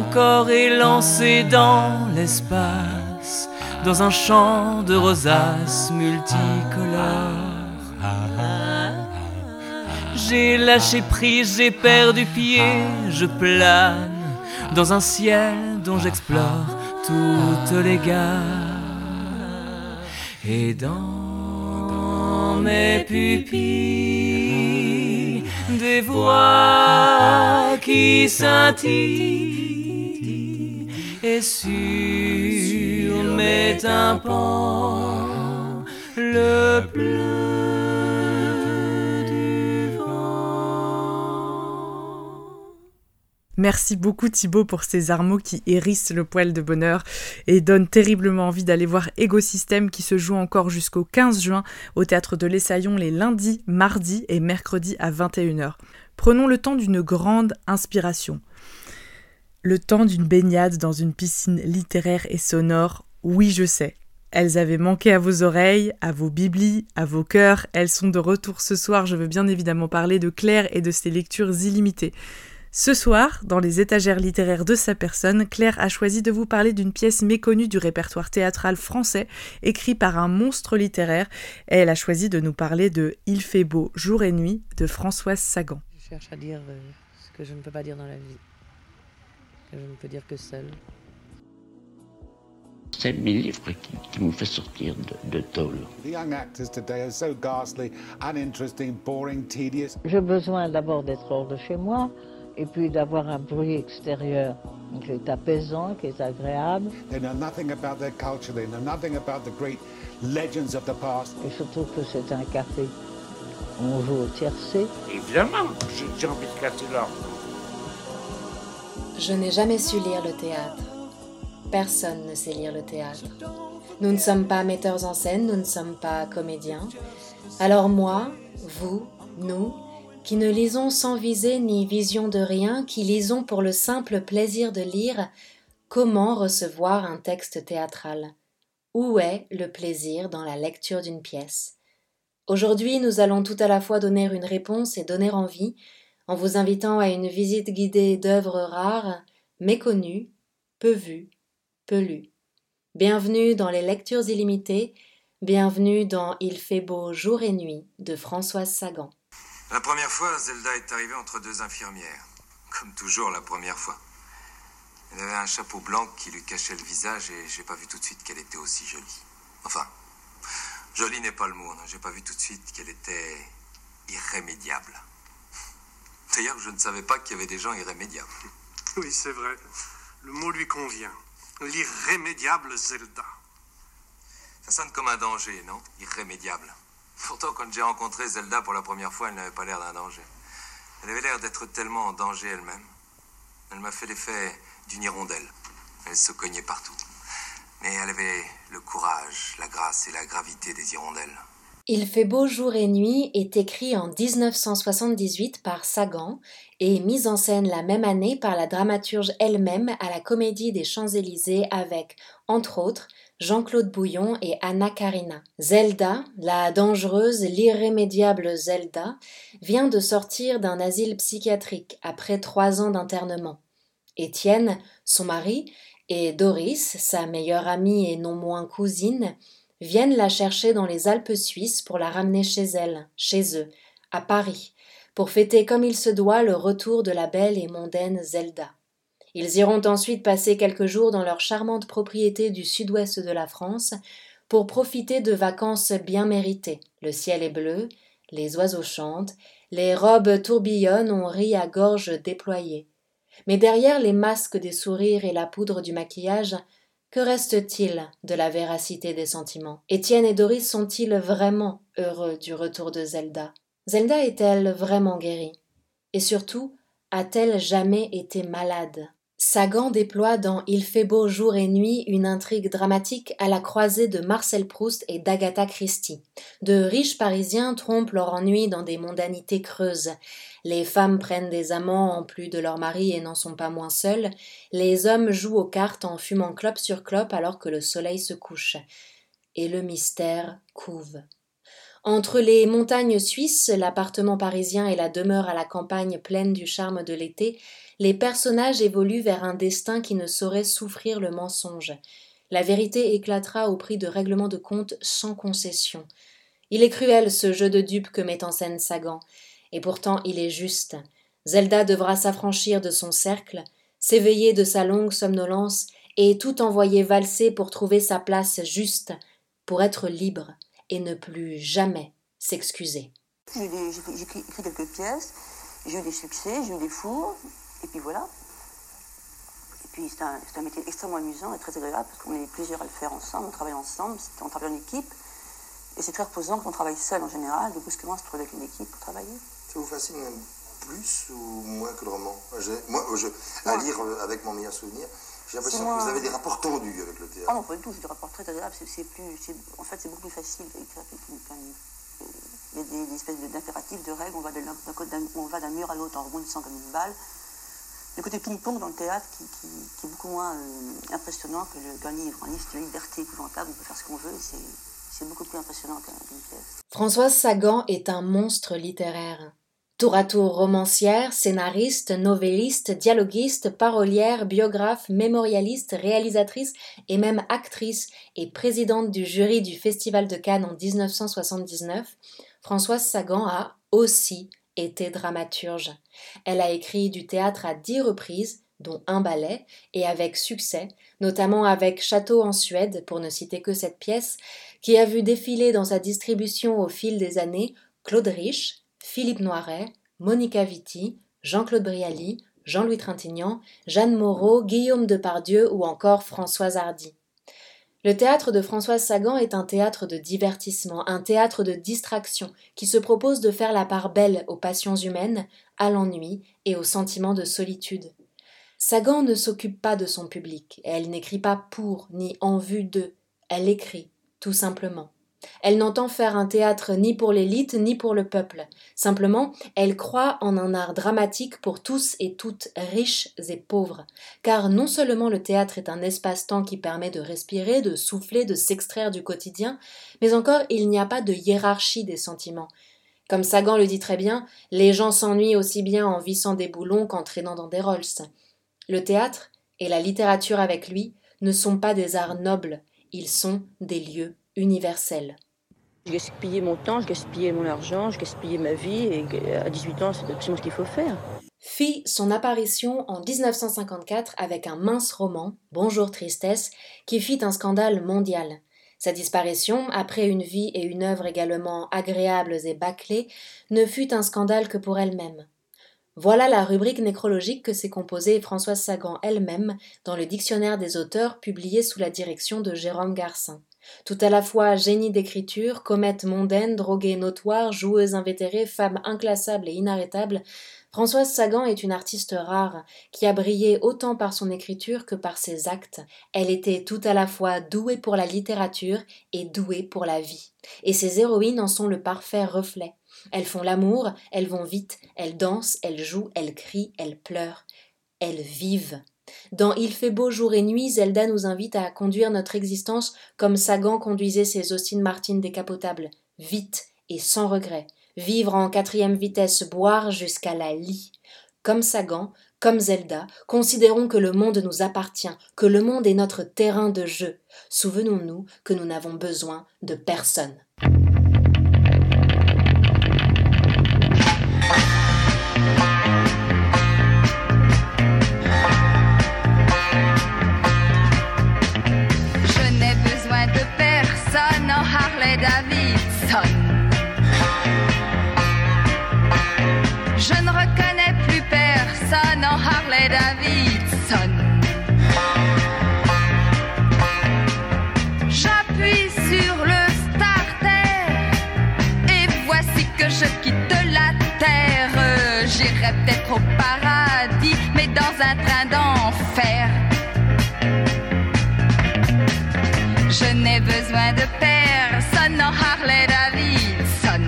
mon corps est lancé dans l'espace, dans un champ de rosaces multicolores. J'ai lâché prise, j'ai perdu pied, je plane dans un ciel dont j'explore toutes les gares. Et dans mes pupilles, des voix qui scintillent, et sur le du vent. Merci beaucoup Thibaut pour ces armeaux qui hérissent le poil de bonheur et donnent terriblement envie d'aller voir Égosystème qui se joue encore jusqu'au 15 juin au théâtre de l'Essaillon les lundis, mardis et mercredis à 21h. Prenons le temps d'une grande inspiration. Le temps d'une baignade dans une piscine littéraire et sonore, oui je sais. Elles avaient manqué à vos oreilles, à vos biblis, à vos cœurs. Elles sont de retour ce soir. Je veux bien évidemment parler de Claire et de ses lectures illimitées. Ce soir, dans les étagères littéraires de sa personne, Claire a choisi de vous parler d'une pièce méconnue du répertoire théâtral français, écrite par un monstre littéraire, et elle a choisi de nous parler de Il fait beau, jour et nuit de Françoise Sagan. Je cherche à dire euh, ce que je ne peux pas dire dans la vie, que je ne peux dire que seul. C'est mes livres qui, qui me fait sortir de, de tôle. J'ai besoin d'abord d'être hors de chez moi et puis d'avoir un bruit extérieur qui est apaisant, qui est agréable. They know nothing about their culture, they know nothing about the great legends of the past. Et surtout que c'est un café. On joue au tiercé. Évidemment, j'ai envie de casser l'ordre. Je n'ai jamais su lire le théâtre. Personne ne sait lire le théâtre. Nous ne sommes pas metteurs en scène, nous ne sommes pas comédiens. Alors moi, vous, nous, qui ne lisons sans visée ni vision de rien, qui lisons pour le simple plaisir de lire, comment recevoir un texte théâtral? Où est le plaisir dans la lecture d'une pièce? Aujourd'hui, nous allons tout à la fois donner une réponse et donner envie, en vous invitant à une visite guidée d'œuvres rares, méconnues, peu vues, peu lues. Bienvenue dans les lectures illimitées, bienvenue dans Il fait beau jour et nuit de Françoise Sagan. La première fois, Zelda est arrivée entre deux infirmières. Comme toujours la première fois. Elle avait un chapeau blanc qui lui cachait le visage et j'ai pas vu tout de suite qu'elle était aussi jolie. Enfin, jolie n'est pas le mot, j'ai pas vu tout de suite qu'elle était irrémédiable. D'ailleurs, je ne savais pas qu'il y avait des gens irrémédiables. Oui, c'est vrai. Le mot lui convient. L'irrémédiable Zelda. Ça sonne comme un danger, non? Irrémédiable. Pourtant, quand j'ai rencontré Zelda pour la première fois, elle n'avait pas l'air d'un danger. Elle avait l'air d'être tellement en danger elle-même. Elle m'a fait l'effet d'une hirondelle. Elle se cognait partout. Mais elle avait le courage, la grâce et la gravité des hirondelles. Il fait beau jour et nuit est écrit en 1978 par Sagan et mis en scène la même année par la dramaturge elle-même à la Comédie des Champs-Élysées avec, entre autres, Jean-Claude Bouillon et Anna Karina. Zelda, la dangereuse, l'irrémédiable Zelda, vient de sortir d'un asile psychiatrique après trois ans d'internement. Étienne, son mari, et Doris, sa meilleure amie et non moins cousine, viennent la chercher dans les Alpes suisses pour la ramener chez elle, chez eux, à Paris, pour fêter comme il se doit le retour de la belle et mondaine Zelda. Ils iront ensuite passer quelques jours dans leur charmante propriété du sud-ouest de la France pour profiter de vacances bien méritées. Le ciel est bleu, les oiseaux chantent, les robes tourbillonnent, on rit à gorge déployée. Mais derrière les masques des sourires et la poudre du maquillage, que reste-t-il de la véracité des sentiments? Étienne et Doris sont-ils vraiment heureux du retour de Zelda? Zelda est-elle vraiment guérie? Et surtout, a-t-elle jamais été malade? Sagan déploie dans Il fait beau jour et nuit une intrigue dramatique à la croisée de Marcel Proust et d'Agatha Christie. De riches Parisiens trompent leur ennui dans des mondanités creuses. Les femmes prennent des amants en plus de leur mari et n'en sont pas moins seules. Les hommes jouent aux cartes en fumant clope sur clope alors que le soleil se couche. Et le mystère couve. Entre les montagnes suisses, l'appartement parisien et la demeure à la campagne pleine du charme de l'été, les personnages évoluent vers un destin qui ne saurait souffrir le mensonge. La vérité éclatera au prix de règlements de compte sans concession. Il est cruel ce jeu de dupes que met en scène Sagan, et pourtant il est juste. Zelda devra s'affranchir de son cercle, s'éveiller de sa longue somnolence, et tout envoyer valser pour trouver sa place juste, pour être libre, et ne plus jamais s'excuser. J'ai écrit quelques pièces, j'ai eu des succès, j'ai eu des fours, et puis voilà. Et puis c'est un, métier extrêmement amusant et très agréable parce qu'on est plusieurs à le faire ensemble, on travaille ensemble, on travaille en équipe. Et c'est très reposant quand on travaille seul en général, de brusquement se trouver avec une équipe pour travailler. Ça vous fascine même plus ou moins que le roman? Moi, je, à lire euh, avec mon meilleur souvenir, j'ai l'impression que vous avez des rapports tendus avec le théâtre. Ah non, pas du tout, c'est des rapports très agréables. C'est, plus, en fait, c'est beaucoup plus facile d'écrire qu'un livre. Il y a des, espèces d'impératifs, de règles, on va, d'un, mur à l'autre en rebondissant comme une balle. Le côté ping-pong dans le théâtre qui, est beaucoup moins euh, impressionnant que qu'un livre. Un livre, c'est une liberté épouvantable, on peut faire ce qu'on veut, et c'est, beaucoup plus impressionnant qu'une pièce. Françoise Sagan est un monstre littéraire. Tour à tour romancière, scénariste, novelliste, dialoguiste, parolière, biographe, mémorialiste, réalisatrice et même actrice et présidente du jury du Festival de Cannes en 1979, Françoise Sagan a aussi été dramaturge. Elle a écrit du théâtre à dix reprises, dont un ballet, et avec succès, notamment avec Château en Suède, pour ne citer que cette pièce, qui a vu défiler dans sa distribution au fil des années Claude Rich, Philippe Noiret, Monica Vitti, Jean-Claude Brialy, Jean-Louis Trintignant, Jeanne Moreau, Guillaume Depardieu ou encore Françoise Hardy. Le théâtre de Françoise Sagan est un théâtre de divertissement, un théâtre de distraction qui se propose de faire la part belle aux passions humaines, à l'ennui et au sentiment de solitude. Sagan ne s'occupe pas de son public, elle n'écrit pas pour ni en vue d'eux, elle écrit, tout simplement. Elle n'entend faire un théâtre ni pour l'élite ni pour le peuple. Simplement, elle croit en un art dramatique pour tous et toutes, riches et pauvres. Car non seulement le théâtre est un espace-temps qui permet de respirer, de souffler, de s'extraire du quotidien, mais encore il n'y a pas de hiérarchie des sentiments. Comme Sagan le dit très bien, les gens s'ennuient aussi bien en vissant des boulons qu'en traînant dans des Rolls. Le théâtre, et la littérature avec lui, ne sont pas des arts nobles, ils sont des lieux universel. Je gaspillais mon temps, je gaspillais mon argent, je gaspillais ma vie, et à 18 ans, c'est absolument ce qu'il faut faire. Fit son apparition en 1954 avec un mince roman, Bonjour Tristesse, qui fit un scandale mondial. Sa disparition, après une vie et une œuvre également agréables et bâclées, ne fut un scandale que pour elle-même. Voilà la rubrique nécrologique que s'est composée Françoise Sagan elle-même dans le Dictionnaire des auteurs publié sous la direction de Jérôme Garcin. Tout à la fois génie d'écriture, comète mondaine, droguée notoire, joueuse invétérée, femme inclassable et inarrêtable, Françoise Sagan est une artiste rare, qui a brillé autant par son écriture que par ses actes. Elle était tout à la fois douée pour la littérature et douée pour la vie. Et ses héroïnes en sont le parfait reflet. Elles font l'amour, elles vont vite, elles dansent, elles jouent, elles crient, elles pleurent. Elles vivent. Dans Il fait beau jour et nuit, Zelda nous invite à conduire notre existence comme Sagan conduisait ses Austin Martin décapotables, vite et sans regret, vivre en quatrième vitesse, boire jusqu'à la lie. Comme Sagan, comme Zelda, considérons que le monde nous appartient, que le monde est notre terrain de jeu. Souvenons-nous que nous n'avons besoin de personne. Dans un train d'enfer. Je n'ai besoin de personne en Harley Davidson.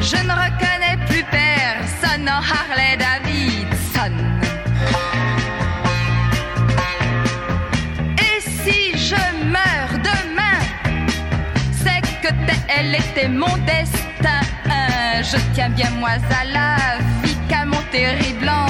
Je ne reconnais plus personne en Harley Davidson. Et si je meurs demain, c'est que elle était mon destin. Je tiens bien moi à la vie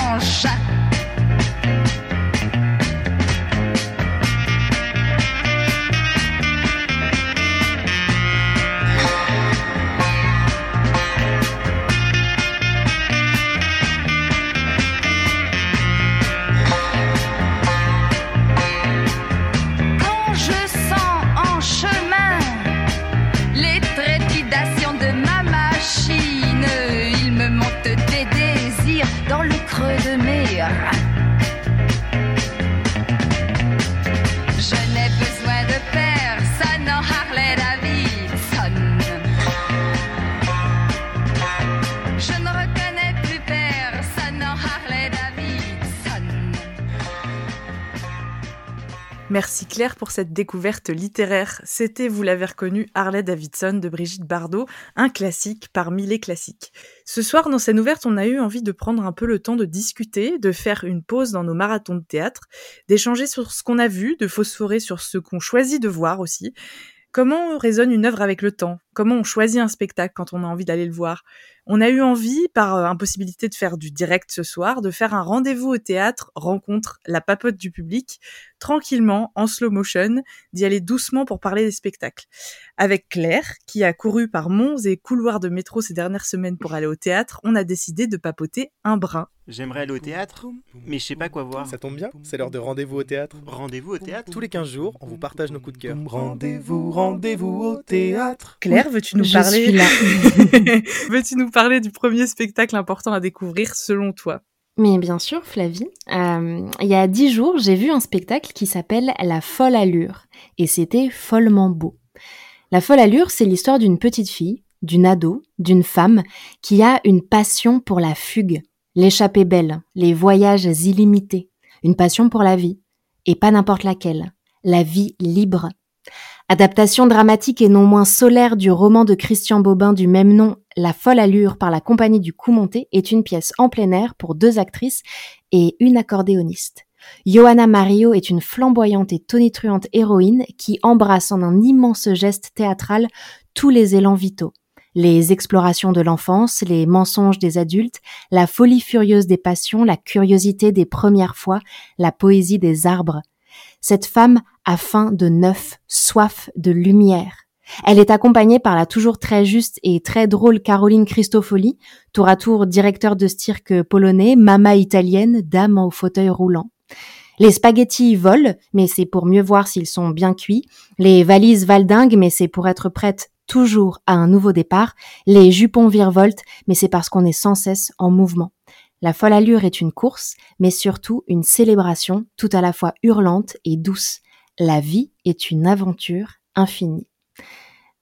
Merci Claire pour cette découverte littéraire. C'était, vous l'avez reconnu, Harley Davidson de Brigitte Bardot, un classique parmi les classiques. Ce soir, dans scène ouverte, on a eu envie de prendre un peu le temps de discuter, de faire une pause dans nos marathons de théâtre, d'échanger sur ce qu'on a vu, de phosphorer sur ce qu'on choisit de voir aussi. Comment résonne une œuvre avec le temps? Comment on choisit un spectacle quand on a envie d'aller le voir On a eu envie, par euh, impossibilité de faire du direct ce soir, de faire un rendez-vous au théâtre, rencontre la papote du public, tranquillement, en slow motion, d'y aller doucement pour parler des spectacles. Avec Claire, qui a couru par monts et couloirs de métro ces dernières semaines pour aller au théâtre, on a décidé de papoter un brin. J'aimerais aller au théâtre, mais je sais pas quoi voir. Ça tombe bien, c'est l'heure de rendez-vous au théâtre. Rendez-vous au théâtre Tous les 15 jours, on vous partage nos coups de cœur. Rendez-vous, rendez-vous au théâtre. Claire, veux-tu nous. Veux-tu parler du premier spectacle important à découvrir selon toi? Mais bien sûr, Flavie. Euh, il y a dix jours, j'ai vu un spectacle qui s'appelle La folle allure. Et c'était follement beau. La folle allure, c'est l'histoire d'une petite fille, d'une ado, d'une femme qui a une passion pour la fugue, l'échappée belle, les voyages illimités, une passion pour la vie. Et pas n'importe laquelle. La vie libre. Adaptation dramatique et non moins solaire du roman de Christian Bobin du même nom, La folle allure par la compagnie du coup monté est une pièce en plein air pour deux actrices et une accordéoniste. Johanna Mario est une flamboyante et tonitruante héroïne qui embrasse en un immense geste théâtral tous les élans vitaux. Les explorations de l'enfance, les mensonges des adultes, la folie furieuse des passions, la curiosité des premières fois, la poésie des arbres. Cette femme a faim de neuf, soif de lumière. Elle est accompagnée par la toujours très juste et très drôle Caroline Cristofoli, tour à tour directeur de cirque polonais, mama italienne, dame au fauteuil roulant. Les spaghettis volent, mais c'est pour mieux voir s'ils sont bien cuits. Les valises valdinguent, mais c'est pour être prête toujours à un nouveau départ. Les jupons virevoltent, mais c'est parce qu'on est sans cesse en mouvement. La folle allure est une course, mais surtout une célébration tout à la fois hurlante et douce. La vie est une aventure infinie.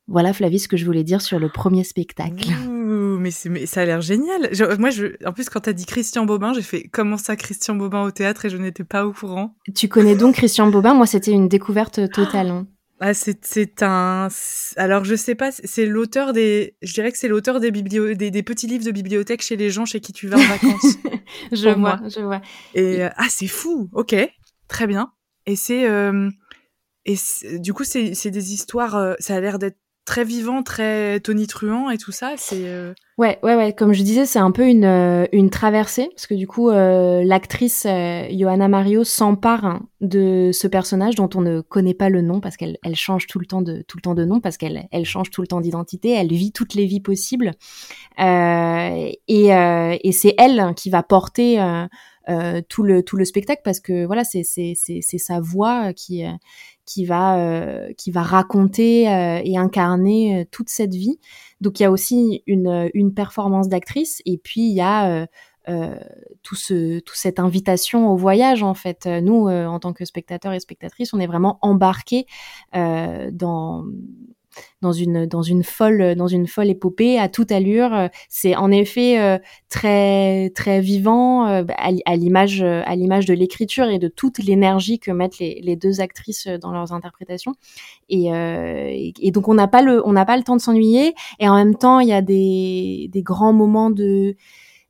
Voilà Flavie ce que je voulais dire sur le premier spectacle. Ouh, mais, ça a l'air génial. Je- moi, je, en plus, quand t'as dit Christian Bobin, j'ai fait comment ça, Christian Bobin au théâtre? Et je n'étais pas au courant. Tu connais donc Christian Bobin? Moi c'était une découverte totale. hein. Ah, c'est, c'est un. Alors, je sais pas, c'est l'auteur des. Je dirais que c'est l'auteur des, biblio... des, des petits livres de bibliothèque chez les gens chez qui tu vas en vacances. Je vois, moi. je vois. Et euh, ah, c'est fou. Ok, très bien. Et c'est. euh, Et c'est- du coup, c'est c'est des histoires. euh, Ça a l'air d'être très vivant, très tonitruant et tout ça. C'est. euh, Ouais, ouais, ouais. Comme je disais, c'est un peu une, euh, une traversée parce que du coup, euh, l'actrice euh, Johanna Mario s'empare hein, de ce personnage dont on ne connaît pas le nom parce qu'elle elle change tout le temps de tout le temps de nom parce qu'elle elle change tout le temps d'identité. Elle vit toutes les vies possibles et, et c'est elle hein, qui va porter tout le tout le spectacle parce que voilà, c'est c'est c'est sa voix qui qui va euh, qui va raconter euh, et incarner euh, toute cette vie. Donc il y a aussi une une performance d'actrice et puis il y a euh, euh, tout ce tout cette invitation au voyage en fait. Nous en tant que spectateurs et spectatrices, on est vraiment embarqués dans dans une dans une folle dans une folle épopée à toute allure. C'est en effet euh, très très vivant euh, à, l'image à l'image de l'écriture et de toute l'énergie que mettent les, les deux actrices dans leurs interprétations. Et, euh, et, et donc on n'a pas le on n'a pas le temps de s'ennuyer et en même temps il y a des des grands moments de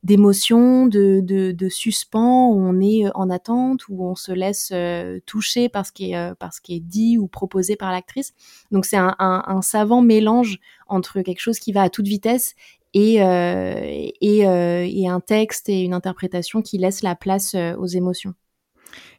d'émotion, de, de, de suspens, où on est euh, en attente, où on se laisse euh, toucher par ce, qui est, euh, par ce qui est dit ou proposé par l'actrice. Donc c'est un, un, un savant mélange entre quelque chose qui va à toute vitesse et, euh, et, euh, et un texte et une interprétation qui laisse la place aux émotions.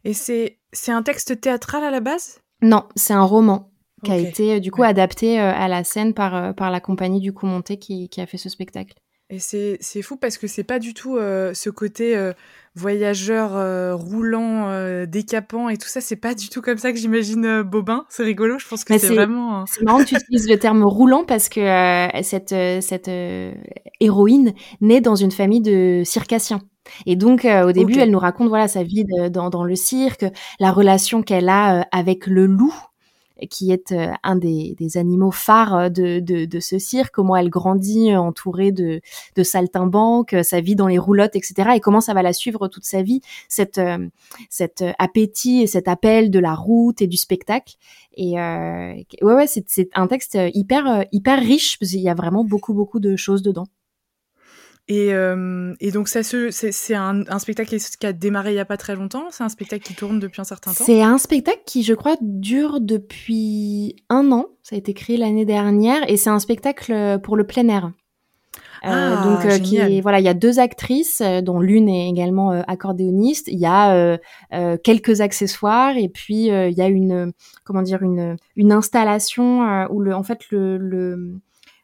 Et c'est c'est un texte théâtral à la base? Non, c'est un roman qui a été du coup adapté à la scène par, par la compagnie du coup monté qui, qui a fait ce spectacle. Et c'est c'est fou parce que c'est pas du tout euh, ce côté euh, voyageur euh, roulant, euh, décapant et tout ça. C'est pas du tout comme ça que j'imagine euh, Bobin. C'est rigolo. Je pense que c'est vraiment. c'est marrant que tu utilises le terme roulant parce que euh, cette, cette euh, héroïne naît dans une famille de circassiens. Et donc, euh, au début, elle nous raconte voilà sa vie de- dans, dans le cirque, la relation qu'elle a euh, avec le loup. Qui est euh, un des, des, animaux phares de, de, de, ce cirque, comment elle grandit entourée de, de saltimbanques, sa vie dans les roulottes, etc. Et comment ça va la suivre toute sa vie, cette, cet appétit et cet appel de la route et du spectacle. Et euh, ouais, ouais, c'est un texte hyper, hyper riche parce qu'il y a vraiment beaucoup, beaucoup de choses dedans. Et, euh, et, donc, ça c'est un, un, spectacle qui a démarré il n'y a pas très longtemps C'est un spectacle qui tourne depuis un certain temps C'est un spectacle qui, je crois, dure depuis un an. Ça a été créé l'année dernière et c'est un spectacle pour le plein air. Euh, ah, donc, euh, qui est, voilà, il y a deux actrices, euh, dont l'une est également euh, accordéoniste. Il y a quelques accessoires et puis il y a une, comment dire, une, une installation où le, en fait, le, le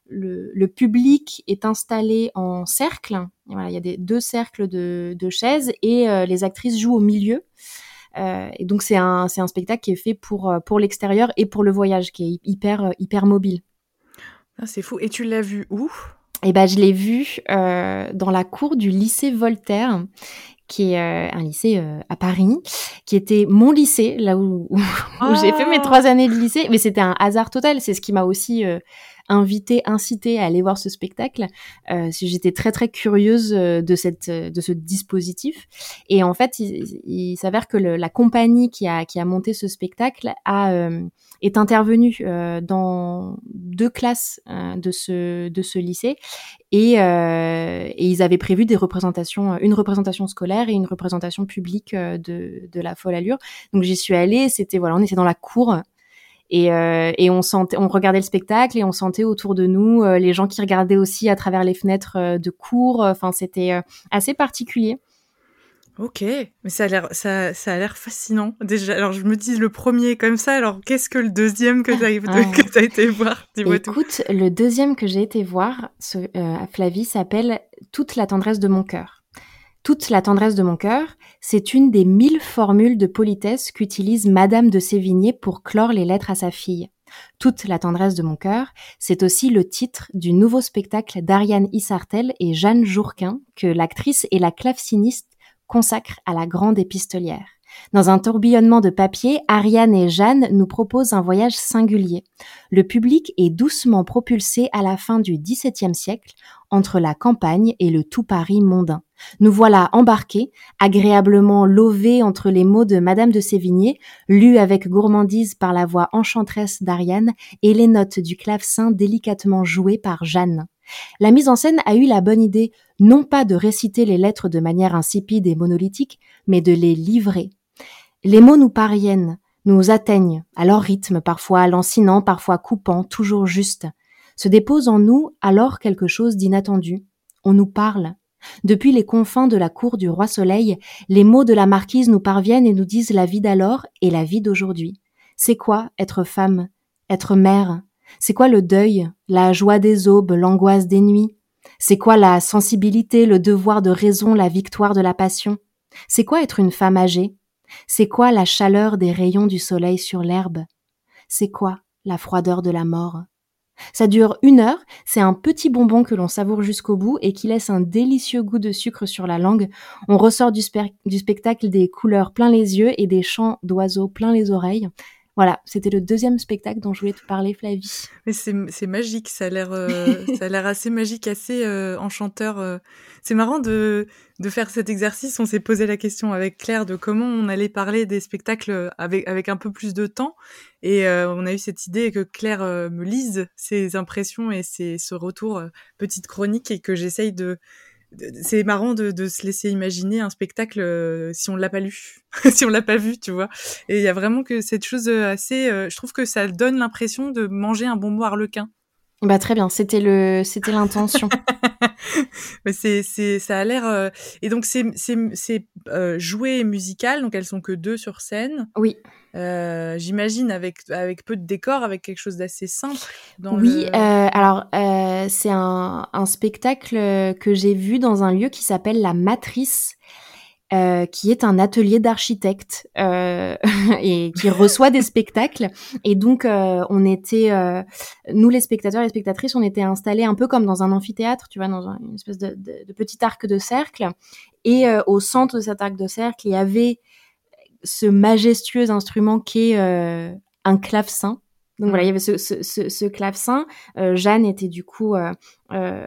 le, public est installé en cercle. Voilà, il y a des, deux cercles de, chaises et euh, les actrices jouent au milieu. Euh, et donc c'est un, spectacle qui est fait pour, euh, pour l'extérieur et pour le voyage, qui est hyper, hyper mobile. Ah, c'est fou. Et tu l'as vu où? Eh ben, je l'ai vu dans la cour du lycée Voltaire qui est un lycée à Paris, qui était mon lycée, là où, où, j'ai fait mes ah! trois années de lycée. Mais c'était un hasard total. C'est ce qui m'a aussi invité, incité à aller voir ce spectacle. Euh, J'étais très très curieuse euh, de cette de ce dispositif. Et en fait, il, s'avère que le, la compagnie qui a qui a monté ce spectacle a euh, est intervenue euh, dans deux classes euh, de ce de ce lycée et, et ils avaient prévu des représentations, une représentation scolaire et une représentation publique de de la folle allure. Donc j'y suis allée. C'était voilà, on était dans la cour et, euh, et on sentait, on regardait le spectacle et on sentait autour de nous euh, les gens qui regardaient aussi à travers les fenêtres euh, de cours. Enfin, c'était assez particulier. Ok, mais ça a l'air, ça, ça a l'air fascinant. Déjà, alors je me dis le premier comme ça. Alors qu'est-ce que le deuxième que tu as, as, été voir Écoute, le deuxième que j'ai été voir, ce, Flavie, s'appelle Toute la tendresse de mon cœur. Toute la tendresse de mon cœur, c'est une des mille formules de politesse qu'utilise Madame de Sévigné pour clore les lettres à sa fille. Toute la tendresse de mon cœur, c'est aussi le titre du nouveau spectacle d'Ariane Issartel et Jeanne Jourquin que l'actrice et la claveciniste consacrent à la grande épistolière. Dans un tourbillonnement de papier, Ariane et Jeanne nous proposent un voyage singulier. Le public est doucement propulsé à la fin du XVIIe siècle entre la campagne et le tout Paris mondain. Nous voilà embarqués, agréablement lovés entre les mots de Madame de Sévigné, lus avec gourmandise par la voix enchanteresse d'Ariane et les notes du clavecin délicatement jouées par Jeanne. La mise en scène a eu la bonne idée non pas de réciter les lettres de manière insipide et monolithique, mais de les livrer. Les mots nous parviennent, nous atteignent, à leur rythme, parfois lancinant, parfois coupant, toujours juste. Se dépose en nous alors quelque chose d'inattendu. On nous parle. Depuis les confins de la cour du roi Soleil, les mots de la marquise nous parviennent et nous disent la vie d'alors et la vie d'aujourd'hui. C'est quoi être femme, être mère? C'est quoi le deuil, la joie des aubes, l'angoisse des nuits? C'est quoi la sensibilité, le devoir de raison, la victoire de la passion? C'est quoi être une femme âgée? C'est quoi la chaleur des rayons du soleil sur l'herbe? C'est quoi la froideur de la mort? Ça dure une heure, c'est un petit bonbon que l'on savoure jusqu'au bout et qui laisse un délicieux goût de sucre sur la langue. On ressort du, spectacle des couleurs plein les yeux et des chants d'oiseaux plein les oreilles. Voilà, c'était le deuxième spectacle dont je voulais te parler, Flavie. Mais c'est magique, ça a l'air euh, ça a l'air assez magique, assez euh, enchanteur. Euh. C'est marrant de, de faire cet exercice. On s'est posé la question avec Claire de comment on allait parler des spectacles avec, avec un peu plus de temps. Et on a eu cette idée que Claire me lise ses impressions et ses, ce retour petite chronique et que j'essaye de c'est marrant de, se laisser imaginer un spectacle euh, si on l'a pas lu, si on l'a pas vu, tu vois. Et il y a vraiment que cette chose euh, assez, euh, je trouve que ça donne l'impression de manger un bonbon harlequin. Bah très bien, c'était le, c'était l'intention. C'est, c'est, ça a l'air. Et donc c'est, c'est, c'est joué musical, donc elles sont que deux sur scène. Oui. Euh, j'imagine avec avec peu de décors, avec quelque chose d'assez simple. Dans oui, euh, alors euh, c'est un, un, spectacle que j'ai vu dans un lieu qui s'appelle la Matrice. Qui est un atelier d'architecte et qui reçoit des spectacles. Et donc, on était, nous les spectateurs et les spectatrices, on était installés un peu comme dans un amphithéâtre, tu vois, dans une espèce de, de, de petit arc de cercle. Et au centre de cet arc de cercle, il y avait ce majestueux instrument qu'est euh, un clavecin. Donc voilà, il y avait ce, ce, ce, ce clavecin. Euh, Jeanne était du coup euh, euh,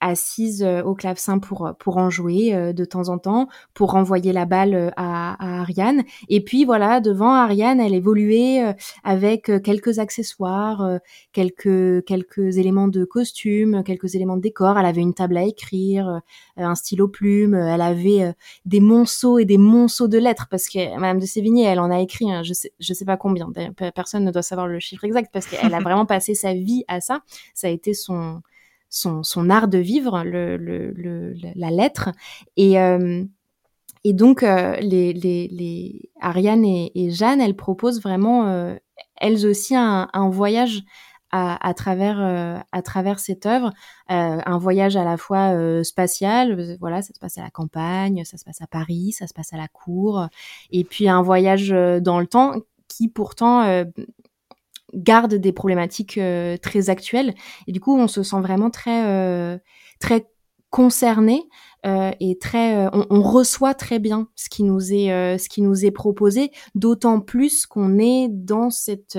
assise euh, au clavecin pour pour en jouer euh, de temps en temps, pour renvoyer la balle euh, à, à, Ariane. Et puis voilà, devant Ariane, elle évoluait avec quelques accessoires, quelques quelques éléments de costume, quelques éléments de décor. Elle avait une table à écrire, un stylo plume. Elle avait des monceaux et des monceaux de lettres parce que Madame de Sévigné, elle en a écrit, hein, je sais je sais pas combien. Personne ne doit savoir le chiffre exact parce qu'elle a vraiment passé sa vie à ça. Ça a été son son, art de vivre, la lettre. Et, euh, donc, euh, les, Ariane et, Jeanne, elles proposent vraiment, euh, elles aussi, un, voyage à, travers, cette œuvre. Un voyage à la fois spatial, voilà, ça se passe à la campagne, ça se passe à Paris, ça se passe à la cour. Et puis un voyage dans le temps qui pourtant garde des problématiques euh, très actuelles. Et du coup, on se sent vraiment très, euh, très concerné euh, et très, on, on, reçoit très bien ce qui nous est, ce qui nous est proposé. D'autant plus qu'on est dans cette,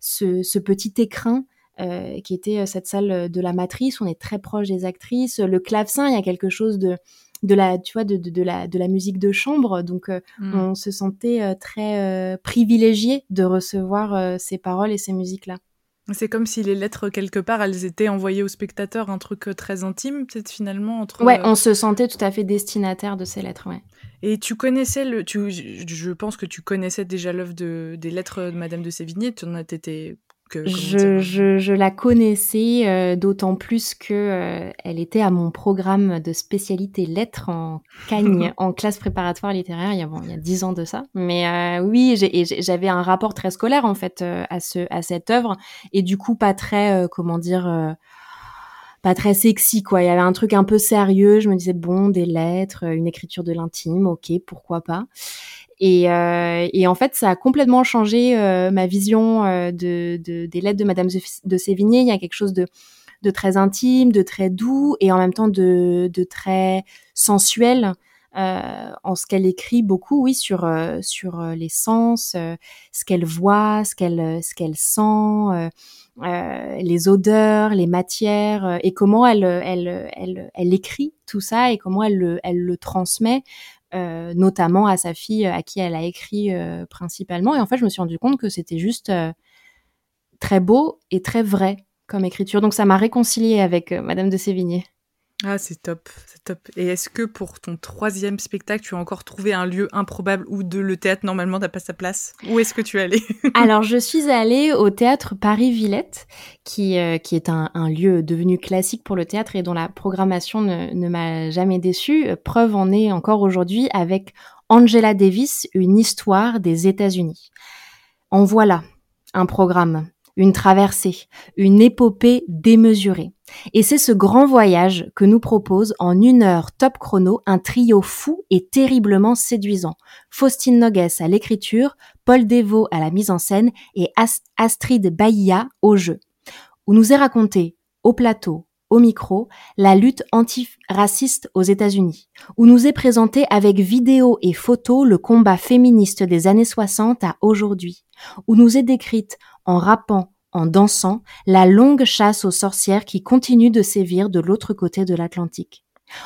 ce, ce petit écrin euh, qui était cette salle de la matrice. On est très proche des actrices. Le clavecin, il y a quelque chose de de la tu vois de, de, de, la de la musique de chambre. Donc euh, mm. on se sentait euh, très euh, privilégié de recevoir ces paroles et ces musiques là c'est comme si les lettres quelque part elles étaient envoyées au spectateur un truc très intime peut-être finalement entre ouais on se sentait tout à fait destinataire de ces lettres ouais. Et tu connaissais le tu je pense que tu connaissais déjà l'œuvre de des lettres de Madame de Sévigné tu en as je, je, je, la connaissais euh, d'autant plus que euh, elle était à mon programme de spécialité lettres en Cagne, en classe préparatoire littéraire il y a bon, il y a dix ans de ça. Mais euh, oui, j'avais un rapport très scolaire en fait euh, à ce à cette œuvre et du coup pas très comment dire pas très sexy quoi. Il y avait un truc un peu sérieux. Je me disais bon des lettres, une écriture de l'intime, ok pourquoi pas. Et, euh, et, en fait, ça a complètement changé euh, ma vision euh, de, de, des lettres de Madame de Sévigné. Il y a quelque chose de, de très intime, de très doux et en même temps de, très sensuel euh, en ce qu'elle écrit beaucoup, oui, sur euh, sur les sens, ce qu'elle voit, ce qu'elle ce qu'elle sent, les odeurs, les matières et comment elle elle elle elle écrit tout ça et comment elle le elle le transmet euh, notamment à sa fille à qui elle a écrit euh, principalement. Et en fait, je me suis rendu compte que c'était juste euh, très beau et très vrai comme écriture. Donc ça m'a réconciliée avec Madame de Sévigné. Ah, c'est top, c'est top. Et est-ce que pour ton troisième spectacle, tu as encore trouvé un lieu improbable où de le théâtre normalement n'a pas sa place? Où est-ce que tu es allée? Alors, je suis allée au théâtre Paris-Villette, qui, euh, qui est un, lieu devenu classique pour le théâtre et dont la programmation ne, ne m'a jamais déçue. Preuve en est encore aujourd'hui avec Angela Davis, une histoire des États-Unis. En voilà un programme une traversée, une épopée démesurée. Et c'est ce grand voyage que nous propose en une heure top chrono un trio fou et terriblement séduisant. Faustine Nogues à l'écriture, Paul Devaux à la mise en scène et Astrid Bahia au jeu. Où nous est raconté, au plateau, au micro, la lutte antiraciste aux États-Unis, où nous est présenté avec vidéo et photos le combat féministe des années 60 à aujourd'hui, où nous est décrite en rappant, en dansant, la longue chasse aux sorcières qui continue de sévir de l'autre côté de l'Atlantique.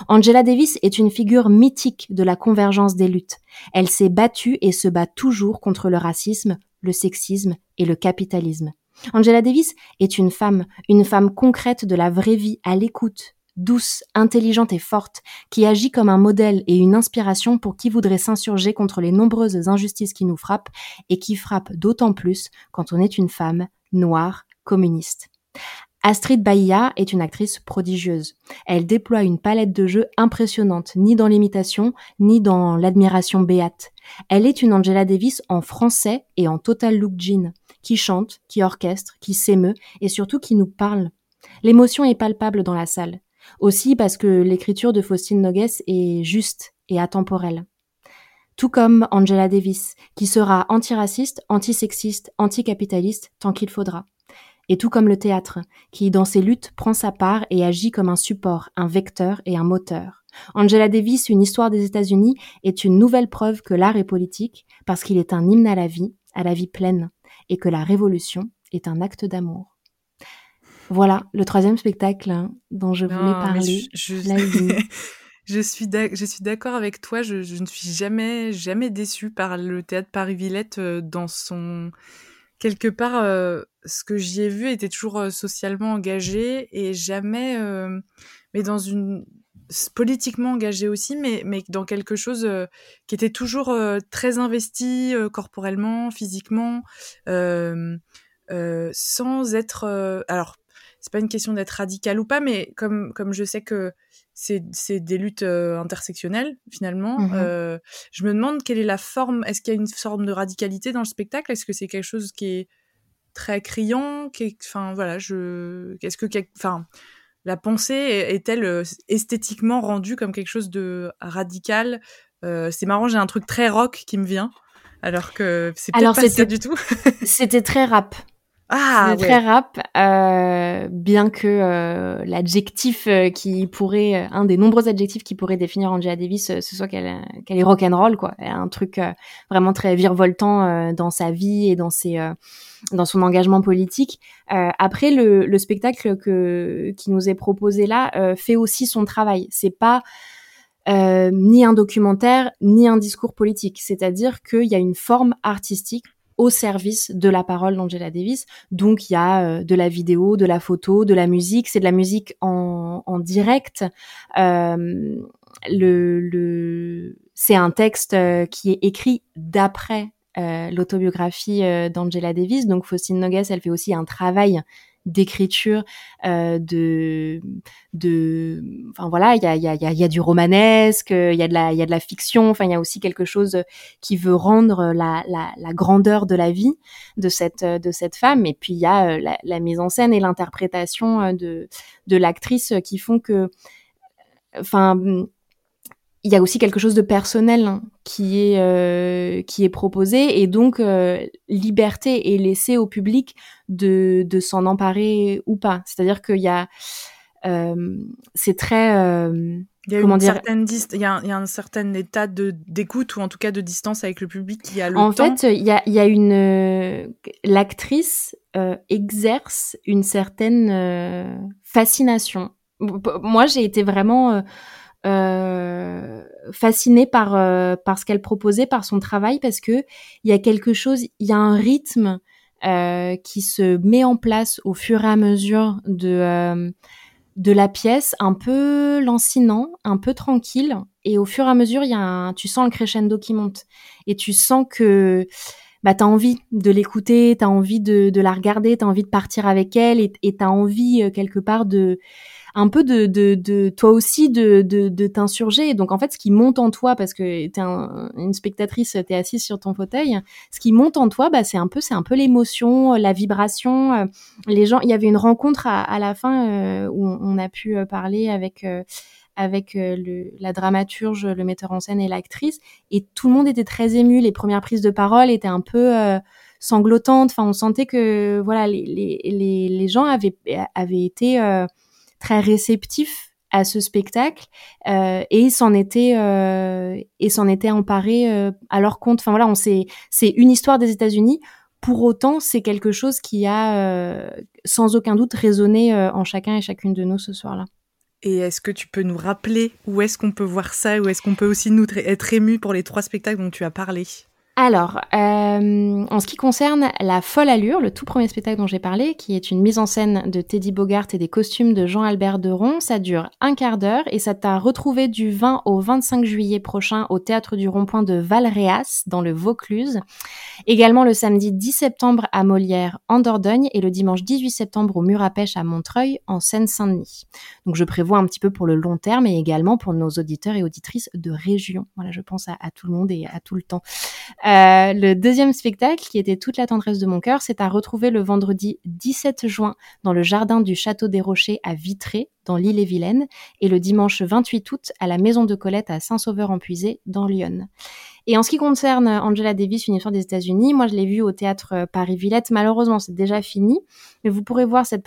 Angela Davis est une figure mythique de la convergence des luttes. Elle s'est battue et se bat toujours contre le racisme, le sexisme et le capitalisme. Angela Davis est une femme, une femme concrète de la vraie vie, à l'écoute, douce, intelligente et forte, qui agit comme un modèle et une inspiration pour qui voudrait s'insurger contre les nombreuses injustices qui nous frappent et qui frappent d'autant plus quand on est une femme noire communiste. Astrid Bahia est une actrice prodigieuse. Elle déploie une palette de jeux impressionnante, ni dans l'imitation, ni dans l'admiration béate. Elle est une Angela Davis en français et en total look jean, qui chante, qui orchestre, qui s'émeut et surtout qui nous parle. L'émotion est palpable dans la salle. Aussi parce que l'écriture de Faustine Nogues est juste et atemporelle. Tout comme Angela Davis, qui sera antiraciste, antisexiste, anticapitaliste tant qu'il faudra. Et tout comme le théâtre, qui dans ses luttes prend sa part et agit comme un support, un vecteur et un moteur. Angela Davis, une histoire des États-Unis, est une nouvelle preuve que l'art est politique parce qu'il est un hymne à la vie, à la vie pleine, et que la révolution est un acte d'amour. Voilà le troisième spectacle hein, dont je voulais Non, parler. je, je suis d'ac- je suis d'accord avec toi. Je, je ne suis jamais jamais déçue par le théâtre Paris-Villette euh, dans son quelque part. euh, ce que j'y ai vu était toujours euh, socialement engagé et jamais, euh, mais dans une politiquement engagé aussi, mais mais dans quelque chose qui était toujours très investi corporellement, physiquement, euh, sans être. euh, alors c'est pas une question d'être radical ou pas, mais comme, comme je sais que c'est c'est des luttes euh, intersectionnelles, finalement, Mhm. euh, je me demande quelle est la forme. Est-ce qu'il y a une forme de radicalité dans le spectacle? Est-ce que c'est quelque chose qui est très criant qui est- Enfin, voilà, je. Est-ce que. Enfin. La pensée est- est-elle euh, esthétiquement rendue comme quelque chose de radical? Euh, C'est marrant, j'ai un truc très rock qui me vient, alors que c'est peut-être Alors pas ça du tout. c'était très rap. Ah, ouais. très rap, euh, bien que euh, l'adjectif euh, qui pourrait, un des nombreux adjectifs qui pourrait définir Angela Davis, euh, ce soit qu'elle qu'elle est rock'n'roll, quoi. Elle a un truc euh, vraiment très virevoltant dans sa vie et dans ses, euh, dans son engagement politique. Euh, après, le, le spectacle que qui nous est proposé là euh, fait aussi son travail. C'est pas euh, ni un documentaire, ni un discours politique. C'est-à-dire qu'il y a une forme artistique au service de la parole d'Angela Davis. Donc il y a euh, de la vidéo, de la photo, de la musique. C'est de la musique en, en direct. Euh, le, le... C'est un texte euh, qui est écrit d'après l'autobiographie d'Angela Davis. Donc Faustine Nogues, elle fait aussi un travail d'écriture, euh, de, de, enfin voilà, il y a, y, a, y y a du romanesque, il y a de la, il y a de la fiction. Enfin, il y a aussi quelque chose qui veut rendre la, la, la grandeur de la vie de cette, de cette femme. Et puis il y a euh, la, la mise en scène et l'interprétation euh, de, de l'actrice qui font que, enfin, il y a aussi quelque chose de personnel hein, qui est euh, qui est proposé et donc euh, liberté est laissée au public de de s'en emparer ou pas. C'est-à-dire qu'il y a euh, c'est très euh, Il y a une certaine il y a, un- il y a un certain état de d'écoute ou en tout cas de distance avec le public qui a le En temps. fait, il y a, il y a une euh, l'actrice euh, exerce une certaine euh, fascination. Moi, j'ai été vraiment euh, fascinée par euh, par ce qu'elle proposait, par son travail, parce que il y a quelque chose, il y a un rythme euh, qui se met en place au fur et à mesure de euh, de la pièce, un peu lancinant, un peu tranquille, et au fur et à mesure, y a un, tu sens le crescendo qui monte, et tu sens que bah t'as envie de l'écouter, t'as envie de, de la regarder, t'as envie de partir avec elle, et et t'as envie euh, quelque part de un peu de, de, de toi aussi de, de, de t'insurger. Donc en fait, ce qui monte en toi, parce que t'es un, une spectatrice, t'es assise sur ton fauteuil, ce qui monte en toi, bah, c'est un peu, c'est un peu l'émotion, euh, la vibration. euh, Les gens, il y avait une rencontre à, la fin euh, où on, a pu parler avec avec la dramaturge, le metteur en scène et l'actrice, et tout le monde était très ému. Les premières prises de parole étaient un peu sanglotantes. Enfin, on sentait que voilà, les, les, les gens avaient avaient été euh, très réceptifs à ce spectacle euh, et s'en étaient euh, et s'en étaient emparés euh, à leur compte. Enfin voilà, on c'est une histoire des États-Unis. Pour autant, c'est quelque chose qui a euh, sans aucun doute résonné euh, en chacun et chacune de nous ce soir-là. Et est-ce que tu peux nous rappeler où est-ce qu'on peut voir ça, où est-ce qu'on peut aussi nous être ému pour les trois spectacles dont tu as parlé? Alors, euh, en ce qui concerne La Folle Allure, le tout premier spectacle dont j'ai parlé, qui est une mise en scène de Teddy Bogart et des costumes de Jean-Albert Deron, ça dure un quart d'heure et ça t'a retrouvé du 20 au 25 juillet prochain au Théâtre du Rond-Point de Valréas, dans le Vaucluse. Également le samedi 10 septembre à Molière, en Dordogne, et le dimanche 18 septembre au Mur à Pêche à Montreuil, en Seine-Saint-Denis. Donc je prévois un petit peu pour le long terme et également pour nos auditeurs et auditrices de région. Voilà, je pense à, à tout le monde et à tout le temps. Euh, le deuxième spectacle, qui était Toute la tendresse de mon cœur, c'est à retrouver le vendredi 17 juin dans le jardin du Château des Rochers à Vitré, dans l'île-et-Vilaine, et le dimanche 28 août à la Maison de Colette à Saint-Sauveur-en-Puisé, dans Lyon. Et en ce qui concerne Angela Davis, une histoire des États-Unis, moi je l'ai vue au théâtre Paris-Villette. Malheureusement, c'est déjà fini, mais vous pourrez voir cette,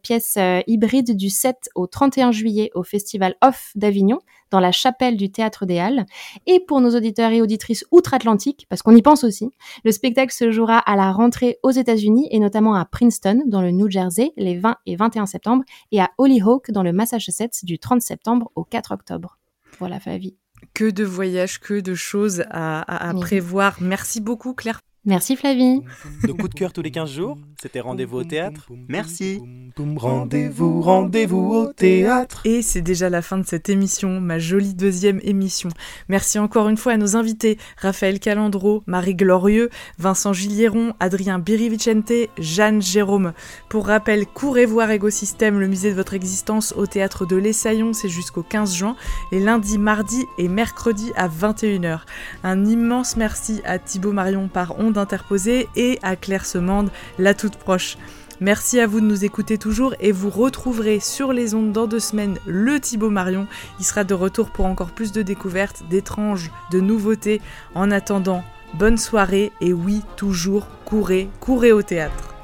pièce hybride du 7 au 31 juillet au Festival Off d'Avignon dans la chapelle du Théâtre des Halles. Et pour nos auditeurs et auditrices outre-Atlantique, parce qu'on y pense aussi, le spectacle se jouera à la rentrée aux États-Unis et notamment à Princeton, dans le New Jersey, les 20 et 21 septembre, et à Hollyhock, dans le Massachusetts, du 30 septembre au 4 octobre. Voilà, Flavie. Que de voyages, que de choses à, prévoir. Merci beaucoup, Claire. Merci Flavie. Nos coups de cœur tous les 15 jours, c'était rendez-vous au théâtre. Merci. Rendez-vous, rendez-vous au théâtre. Et c'est déjà la fin de cette émission, ma jolie deuxième émission. Merci encore une fois à nos invités, Raphaël Calandro, Marie Glorieux, Vincent Gillieron, Adrien Birivicente, Jeanne Jérôme. Pour rappel, courez voir Égosystème, le musée de votre existence au théâtre de l'Essaillon, c'est jusqu'au 15 juin, les lundis, mardis et mercredis à 21h. Un immense merci à Thibaut Marion par Onde interposée et à Claire Semande, la toute proche. Merci à vous de nous écouter toujours et vous retrouverez sur les ondes dans deux semaines le Thibaut Marion. Il sera de retour pour encore plus de découvertes, d'étranges, de nouveautés. En attendant, bonne soirée et oui, toujours, courez, courez au théâtre.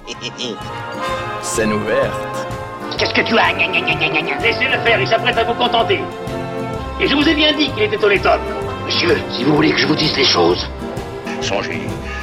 Scène ouverte. Qu'est-ce que tu as? Laissez-le faire, il s'apprête à vous contenter. Et je vous ai bien dit qu'il était honnête homme. Monsieur, si vous voulez que je vous dise les choses, songez,